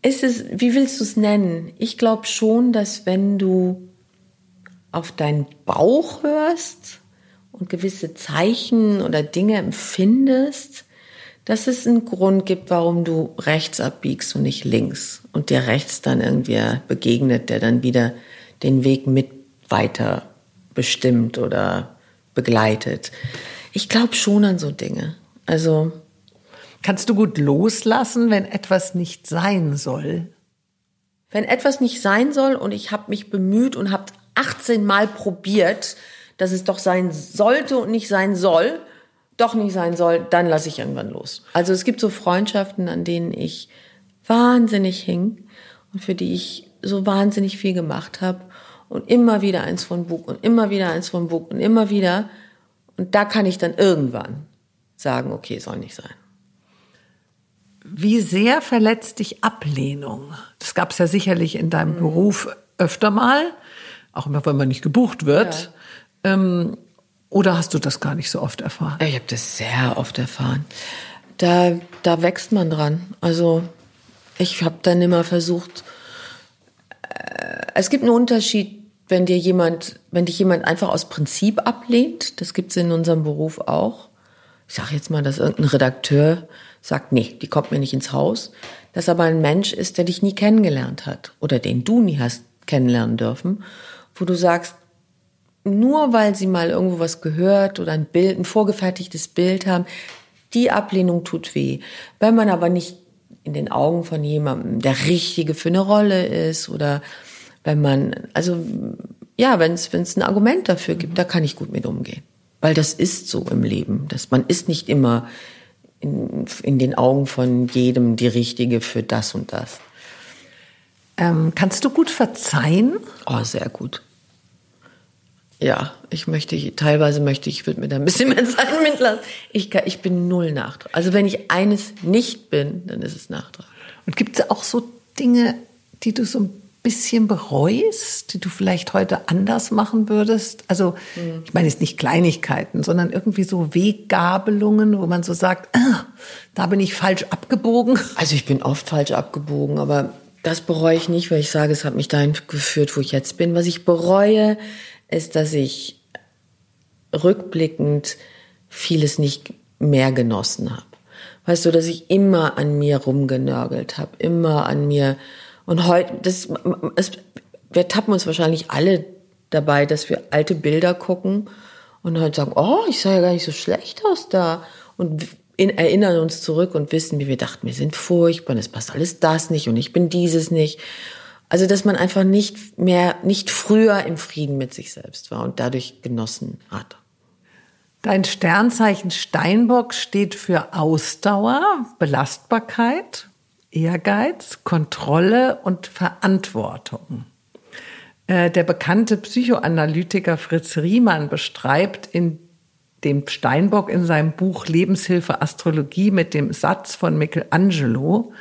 ist es, wie willst du es nennen? Ich glaube schon, dass wenn du auf deinen Bauch hörst und gewisse Zeichen oder Dinge empfindest, dass es einen Grund gibt, warum du rechts abbiegst und nicht links und dir rechts dann irgendwie begegnet, der dann wieder den Weg mit weiter bestimmt oder begleitet. Ich glaube schon an so Dinge. Also kannst du gut loslassen, wenn etwas nicht sein soll? Wenn etwas nicht sein soll und ich habe mich bemüht und habe 18 Mal probiert, dass es doch sein sollte und nicht sein soll, doch nicht sein soll, dann lasse ich irgendwann los. Also es gibt so Freundschaften, an denen ich wahnsinnig hing und für die ich so wahnsinnig viel gemacht habe und immer wieder eins von Bug und immer wieder eins von Bug und immer wieder. Und da kann ich dann irgendwann sagen, okay, soll nicht sein. Wie sehr verletzt dich Ablehnung? Das gab es ja sicherlich in deinem mhm. Beruf öfter mal, auch immer, wenn man nicht gebucht wird. Ja. Ähm, oder hast du das gar nicht so oft erfahren? Ich habe das sehr oft erfahren. Da, da wächst man dran. Also ich habe dann immer versucht, es gibt einen Unterschied, wenn dir jemand, wenn dich jemand einfach aus Prinzip ablehnt. Das gibt es in unserem Beruf auch. Ich sage jetzt mal, dass irgendein Redakteur sagt, nee, die kommt mir nicht ins Haus. Dass aber ein Mensch ist, der dich nie kennengelernt hat oder den du nie hast kennenlernen dürfen, wo du sagst, nur weil sie mal irgendwo was gehört oder ein Bild, ein vorgefertigtes Bild haben, die Ablehnung tut weh. Wenn man aber nicht in den Augen von jemandem der Richtige für eine Rolle ist oder wenn man, also ja, wenn es ein Argument dafür gibt, da kann ich gut mit umgehen. Weil das ist so im Leben. dass man ist nicht immer in, in den Augen von jedem die Richtige für das und das. Ähm, kannst du gut verzeihen? Oh, sehr gut. Ja, ich möchte, teilweise möchte ich, würde mir da ein bisschen mehr Zeit mitlassen. Ich, ich bin null Nachtrag. Also wenn ich eines nicht bin, dann ist es Nachtrag. Und gibt es auch so Dinge, die du so ein bisschen bereust, die du vielleicht heute anders machen würdest? Also, mhm. ich meine jetzt nicht Kleinigkeiten, sondern irgendwie so Weggabelungen, wo man so sagt, ah, da bin ich falsch abgebogen. Also ich bin oft falsch abgebogen, aber das bereue ich nicht, weil ich sage, es hat mich dahin geführt, wo ich jetzt bin. Was ich bereue, ist, dass ich rückblickend vieles nicht mehr genossen habe. Weißt du, dass ich immer an mir rumgenörgelt habe, immer an mir und heute das es, wir tappen uns wahrscheinlich alle dabei, dass wir alte Bilder gucken und heute sagen, oh, ich sah ja gar nicht so schlecht aus da und in, erinnern uns zurück und wissen, wie wir dachten, wir sind furchtbar, und es passt alles das nicht und ich bin dieses nicht. Also, dass man einfach nicht mehr, nicht früher im Frieden mit sich selbst war und dadurch genossen hat. Dein Sternzeichen Steinbock steht für Ausdauer, Belastbarkeit, Ehrgeiz, Kontrolle und Verantwortung. Äh, der bekannte Psychoanalytiker Fritz Riemann beschreibt in dem Steinbock in seinem Buch Lebenshilfe Astrologie mit dem Satz von Michelangelo,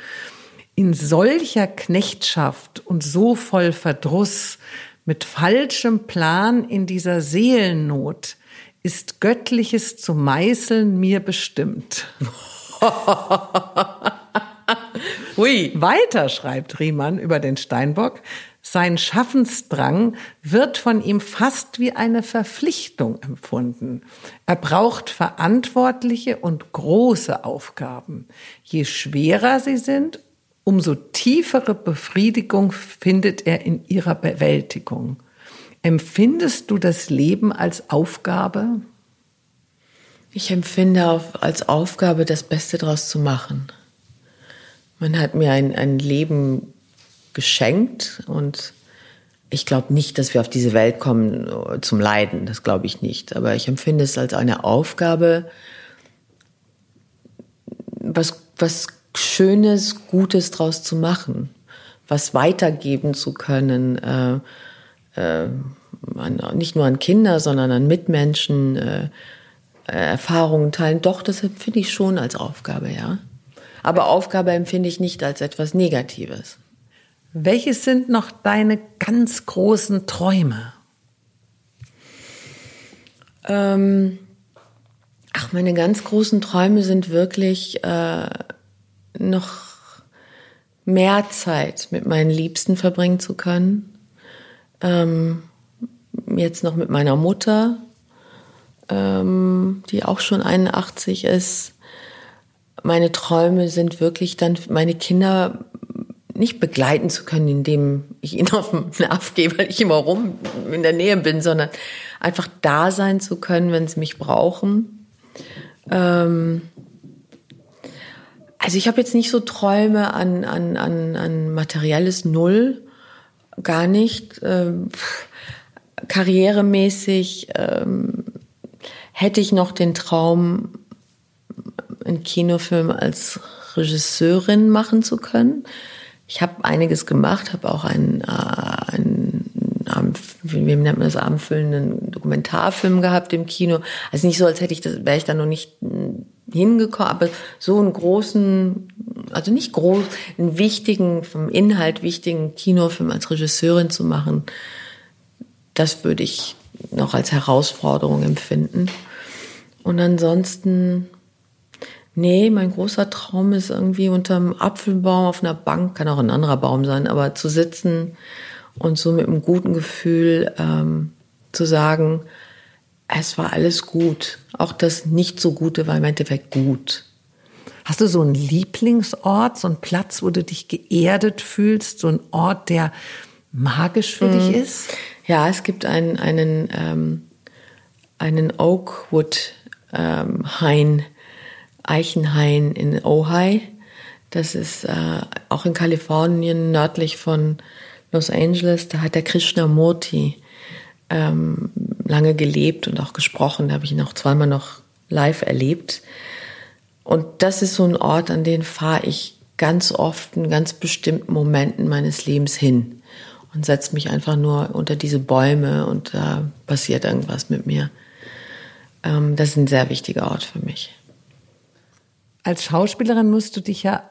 in solcher Knechtschaft und so voll Verdruss, mit falschem Plan in dieser Seelennot, ist Göttliches zu meißeln mir bestimmt. Hui. Weiter schreibt Riemann über den Steinbock, sein Schaffensdrang wird von ihm fast wie eine Verpflichtung empfunden. Er braucht verantwortliche und große Aufgaben. Je schwerer sie sind, umso tiefere Befriedigung findet er in ihrer Bewältigung. Empfindest du das Leben als Aufgabe? Ich empfinde als Aufgabe, das Beste daraus zu machen. Man hat mir ein, ein Leben geschenkt und ich glaube nicht, dass wir auf diese Welt kommen äh, zum Leiden. Das glaube ich nicht. Aber ich empfinde es als eine Aufgabe, was, was Schönes, Gutes draus zu machen, was weitergeben zu können, äh, äh, an, nicht nur an Kinder, sondern an Mitmenschen, äh, Erfahrungen teilen. Doch, das empfinde ich schon als Aufgabe, ja. Aber Aufgabe empfinde ich nicht als etwas Negatives. Welches sind noch deine ganz großen Träume? Ähm, ach, meine ganz großen Träume sind wirklich äh, noch mehr Zeit mit meinen Liebsten verbringen zu können. Ähm, jetzt noch mit meiner Mutter, ähm, die auch schon 81 ist. Meine Träume sind wirklich dann meine Kinder nicht begleiten zu können, indem ich ihnen auf den Nerv gehe, weil ich immer rum in der Nähe bin, sondern einfach da sein zu können, wenn sie mich brauchen. Ähm also ich habe jetzt nicht so Träume an, an, an, an materielles Null, gar nicht. Ähm karrieremäßig ähm hätte ich noch den Traum, einen Kinofilm als Regisseurin machen zu können ich habe einiges gemacht, habe auch einen, äh, einen wie nennt man das, abendfüllenden Dokumentarfilm gehabt im Kino. Also nicht so, als hätte ich das, wäre ich da noch nicht hingekommen, aber so einen großen, also nicht groß, einen wichtigen, vom Inhalt wichtigen Kinofilm als Regisseurin zu machen, das würde ich noch als Herausforderung empfinden. Und ansonsten Nee, mein großer Traum ist irgendwie unterm Apfelbaum auf einer Bank, kann auch ein anderer Baum sein, aber zu sitzen und so mit einem guten Gefühl ähm, zu sagen, es war alles gut. Auch das nicht so Gute war im Endeffekt gut. Hast du so einen Lieblingsort, so einen Platz, wo du dich geerdet fühlst, so einen Ort, der magisch für mhm. dich ist? Ja, es gibt einen, einen, ähm, einen Oakwood ähm, Hain Eichenhain in Ojai. Das ist äh, auch in Kalifornien, nördlich von Los Angeles. Da hat der Krishnamurti ähm, lange gelebt und auch gesprochen. Da habe ich ihn auch zweimal noch live erlebt. Und das ist so ein Ort, an den fahre ich ganz oft in ganz bestimmten Momenten meines Lebens hin und setze mich einfach nur unter diese Bäume und da passiert irgendwas mit mir. Ähm, das ist ein sehr wichtiger Ort für mich als Schauspielerin musst du dich ja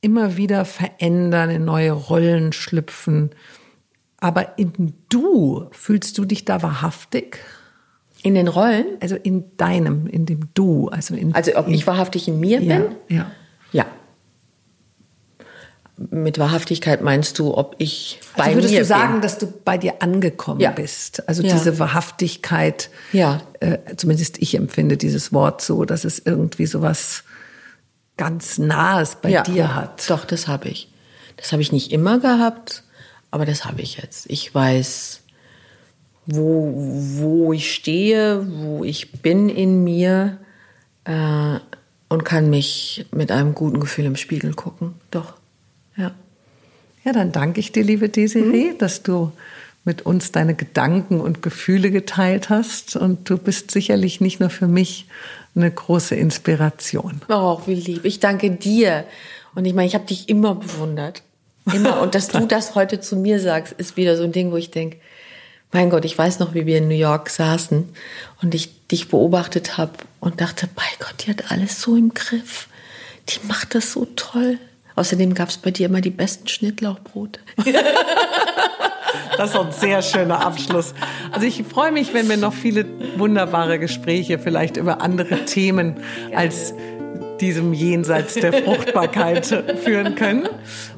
immer wieder verändern, in neue Rollen schlüpfen. Aber in Du, fühlst du dich da wahrhaftig? In den Rollen? Also in deinem, in dem Du. Also, in, also ob ich wahrhaftig in mir ja, bin? Ja. Ja. Mit Wahrhaftigkeit meinst du, ob ich also bei würdest mir du sagen, bin? dass du bei dir angekommen ja. bist? Also ja. diese Wahrhaftigkeit, ja. Äh, zumindest ich empfinde dieses Wort so, dass es irgendwie sowas ganz Nahes bei dir hat. Doch, das habe ich. Das habe ich nicht immer gehabt, aber das habe ich jetzt. Ich weiß, wo, wo ich stehe, wo ich bin in mir äh, und kann mich mit einem guten Gefühl im Spiegel gucken. Doch, ja. Ja, dann danke ich dir, liebe Desiree, mhm. dass du mit uns deine Gedanken und Gefühle geteilt hast. Und du bist sicherlich nicht nur für mich eine große Inspiration. Oh, wie lieb. Ich danke dir. Und ich meine, ich habe dich immer bewundert. Immer. Und dass du das heute zu mir sagst, ist wieder so ein Ding, wo ich denke, mein Gott, ich weiß noch, wie wir in New York saßen und ich dich beobachtet habe und dachte, bei Gott, die hat alles so im Griff. Die macht das so toll. Außerdem gab es bei dir immer die besten Schnittlauchbrote. Das ist ein sehr schöner Abschluss. Also ich freue mich, wenn wir noch viele wunderbare Gespräche vielleicht über andere Themen als diesem Jenseits der Fruchtbarkeit führen können.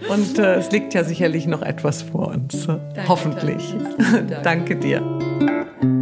Und äh, es liegt ja sicherlich noch etwas vor uns. Danke, Hoffentlich. Danke, Danke dir.